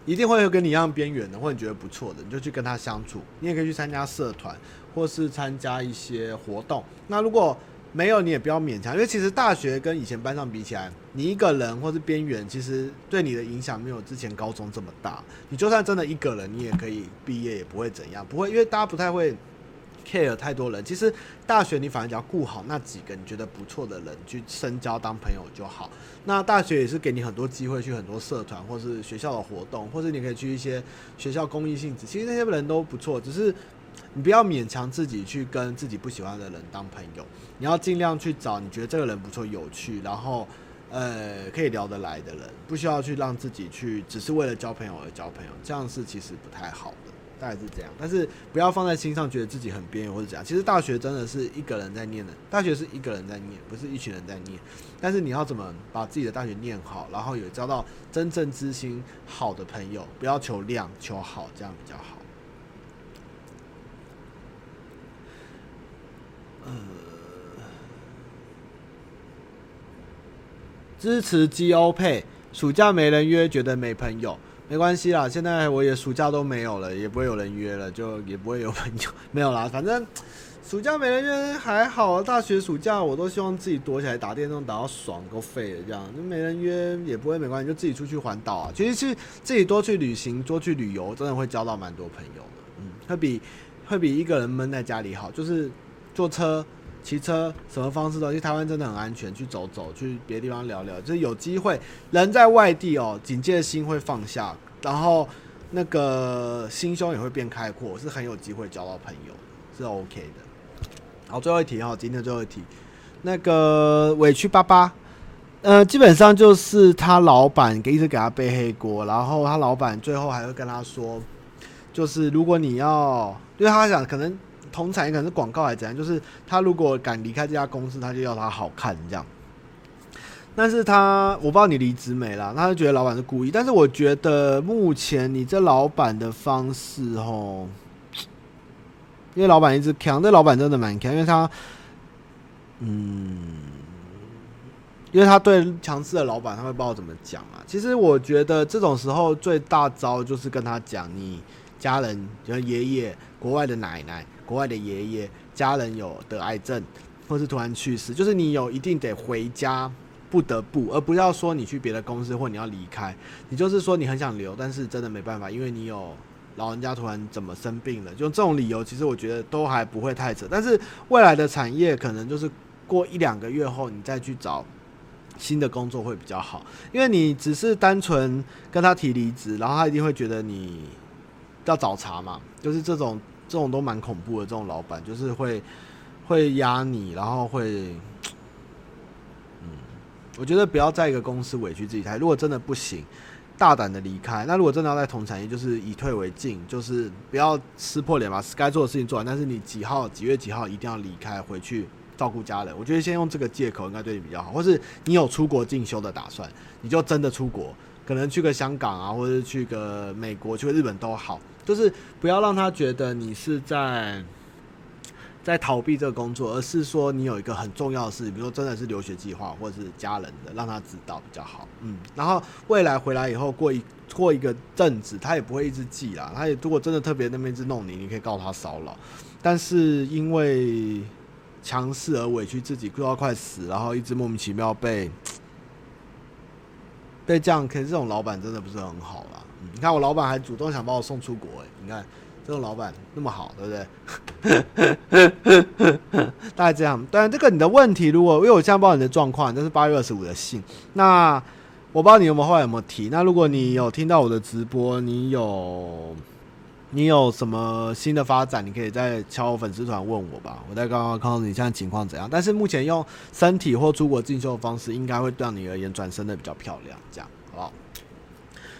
一定会有跟你一样边缘的，或者你觉得不错的，你就去跟他相处。你也可以去参加社团，或是参加一些活动。那如果没有，你也不要勉强，因为其实大学跟以前班上比起来，你一个人或是边缘，其实对你的影响没有之前高中这么大。你就算真的一个人，你也可以毕业，也不会怎样，不会，因为大家不太会。Care 太多人，其实大学你反而只要顾好那几个你觉得不错的人去深交当朋友就好。那大学也是给你很多机会去很多社团或是学校的活动，或者你可以去一些学校公益性质。其实那些人都不错，只是你不要勉强自己去跟自己不喜欢的人当朋友。你要尽量去找你觉得这个人不错、有趣，然后呃可以聊得来的人，不需要去让自己去只是为了交朋友而交朋友，这样是其实不太好的。大概是这样，但是不要放在心上，觉得自己很边缘或者怎样。其实大学真的是一个人在念的，大学是一个人在念，不是一群人在念。但是你要怎么把自己的大学念好，然后有交到真正知心好的朋友，不要求量，求好，这样比较好。呃，支持基欧配，暑假没人约，觉得没朋友。没关系啦，现在我也暑假都没有了，也不会有人约了，就也不会有朋友没有啦。反正暑假没人约还好，大学暑假我都希望自己躲起来打电动，打到爽够废的这样。就没人约也不会没关系，就自己出去环岛啊。其实是自己多去旅行，多去旅游，真的会交到蛮多朋友的。嗯，会比会比一个人闷在家里好。就是坐车。骑车什么方式都，去台湾真的很安全，去走走，去别的地方聊聊，就是有机会。人在外地哦，警戒心会放下，然后那个心胸也会变开阔，是很有机会交到朋友，是 OK 的。好，最后一题哈，今天最后一题，那个委屈巴巴，呃，基本上就是他老板给一直给他背黑锅，然后他老板最后还会跟他说。就是如果你要，因为他想可能同产业可能是广告还是怎样，就是他如果敢离开这家公司，他就要他好看这样。但是他我不知道你离职没啦，他就觉得老板是故意。但是我觉得目前你这老板的方式齁，因为老板一直强，这老板真的蛮强，因为他，嗯，因为他对强势的老板，他会不知道怎么讲啊。其实我觉得这种时候最大招就是跟他讲，你家人就爷爷、国外的奶奶、国外的爷爷，家人有得癌症，或是突然去世，就是你有一定得回家。不得不，而不要说你去别的公司或你要离开，你就是说你很想留，但是真的没办法，因为你有老人家突然怎么生病了，就这种理由，其实我觉得都还不会太扯。但是未来的产业可能就是过一两个月后，你再去找新的工作会比较好，因为你只是单纯跟他提离职，然后他一定会觉得你要找茬嘛，就是这种这种都蛮恐怖的，这种老板就是会会压你，然后会。嗯我觉得不要在一个公司委屈自己太，如果真的不行，大胆的离开。那如果真的要在同产业，就是以退为进，就是不要撕破脸把该做的事情做完。但是你几号几月几号一定要离开，回去照顾家人。我觉得先用这个借口应该对你比较好，或是你有出国进修的打算，你就真的出国，可能去个香港啊，或者去个美国、去个日本都好，就是不要让他觉得你是在。在逃避这个工作，而是说你有一个很重要的事，比如说真的是留学计划或者是家人的，让他知道比较好。嗯，然后未来回来以后过一过一个阵子，他也不会一直记啦。他也如果真的特别那边一直弄你，你可以告他骚扰。但是因为强势而委屈自己，哭到快死，然后一直莫名其妙被被这样，可是这种老板真的不是很好啦。嗯，你看我老板还主动想把我送出国，诶，你看。这种老板那么好，对不对？大概这样。当然，这个你的问题，如果因为我现在不知道你的状况，这是八月二十五的信。那我不知道你有没有后来有没有提。那如果你有听到我的直播，你有你有什么新的发展，你可以再敲我粉丝团问我吧。我再刚刚告诉你现在情况怎样。但是目前用身体或出国进修的方式，应该会让你而言转身的比较漂亮。这样，好不好？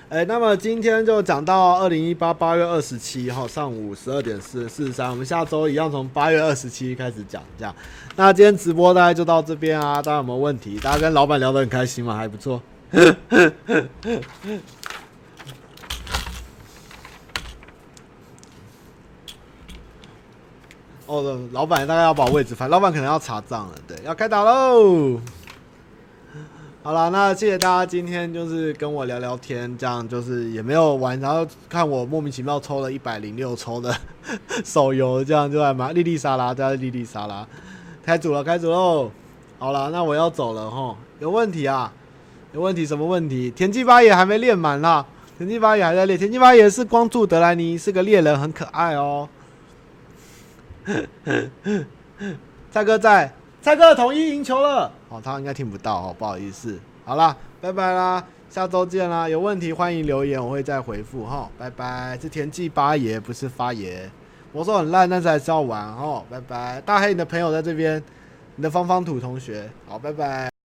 哎、那么今天就讲到二零一八八月二十七号上午十二点四四十三，我们下周一样从八月二十七开始讲，这样。那今天直播大概就到这边啊，大家有没有问题？大家跟老板聊得很开心吗？还不错。哦，老板大概要把位置反正，老板可能要查账了，对，要开打喽。好了，那谢谢大家今天就是跟我聊聊天，这样就是也没有玩，然后看我莫名其妙抽了一百零六抽的 手游，这样就还蛮莉莉莎拉，大家莉莉莎拉，开组了，开组喽！好了，那我要走了齁，有问题啊？有问题？什么问题？田忌八爷还没练满啦，田忌八爷还在练，田忌八爷是光柱德莱尼，是个猎人，很可爱哦。蔡哥在。蔡哥统一赢球了，哦，他应该听不到哦，不好意思。好啦，拜拜啦，下周见啦。有问题欢迎留言，我会再回复哈。拜拜，是田忌八爷，不是发爷。魔兽很烂，但是还是要玩哦。拜拜，大黑，你的朋友在这边，你的方方土同学，好，拜拜。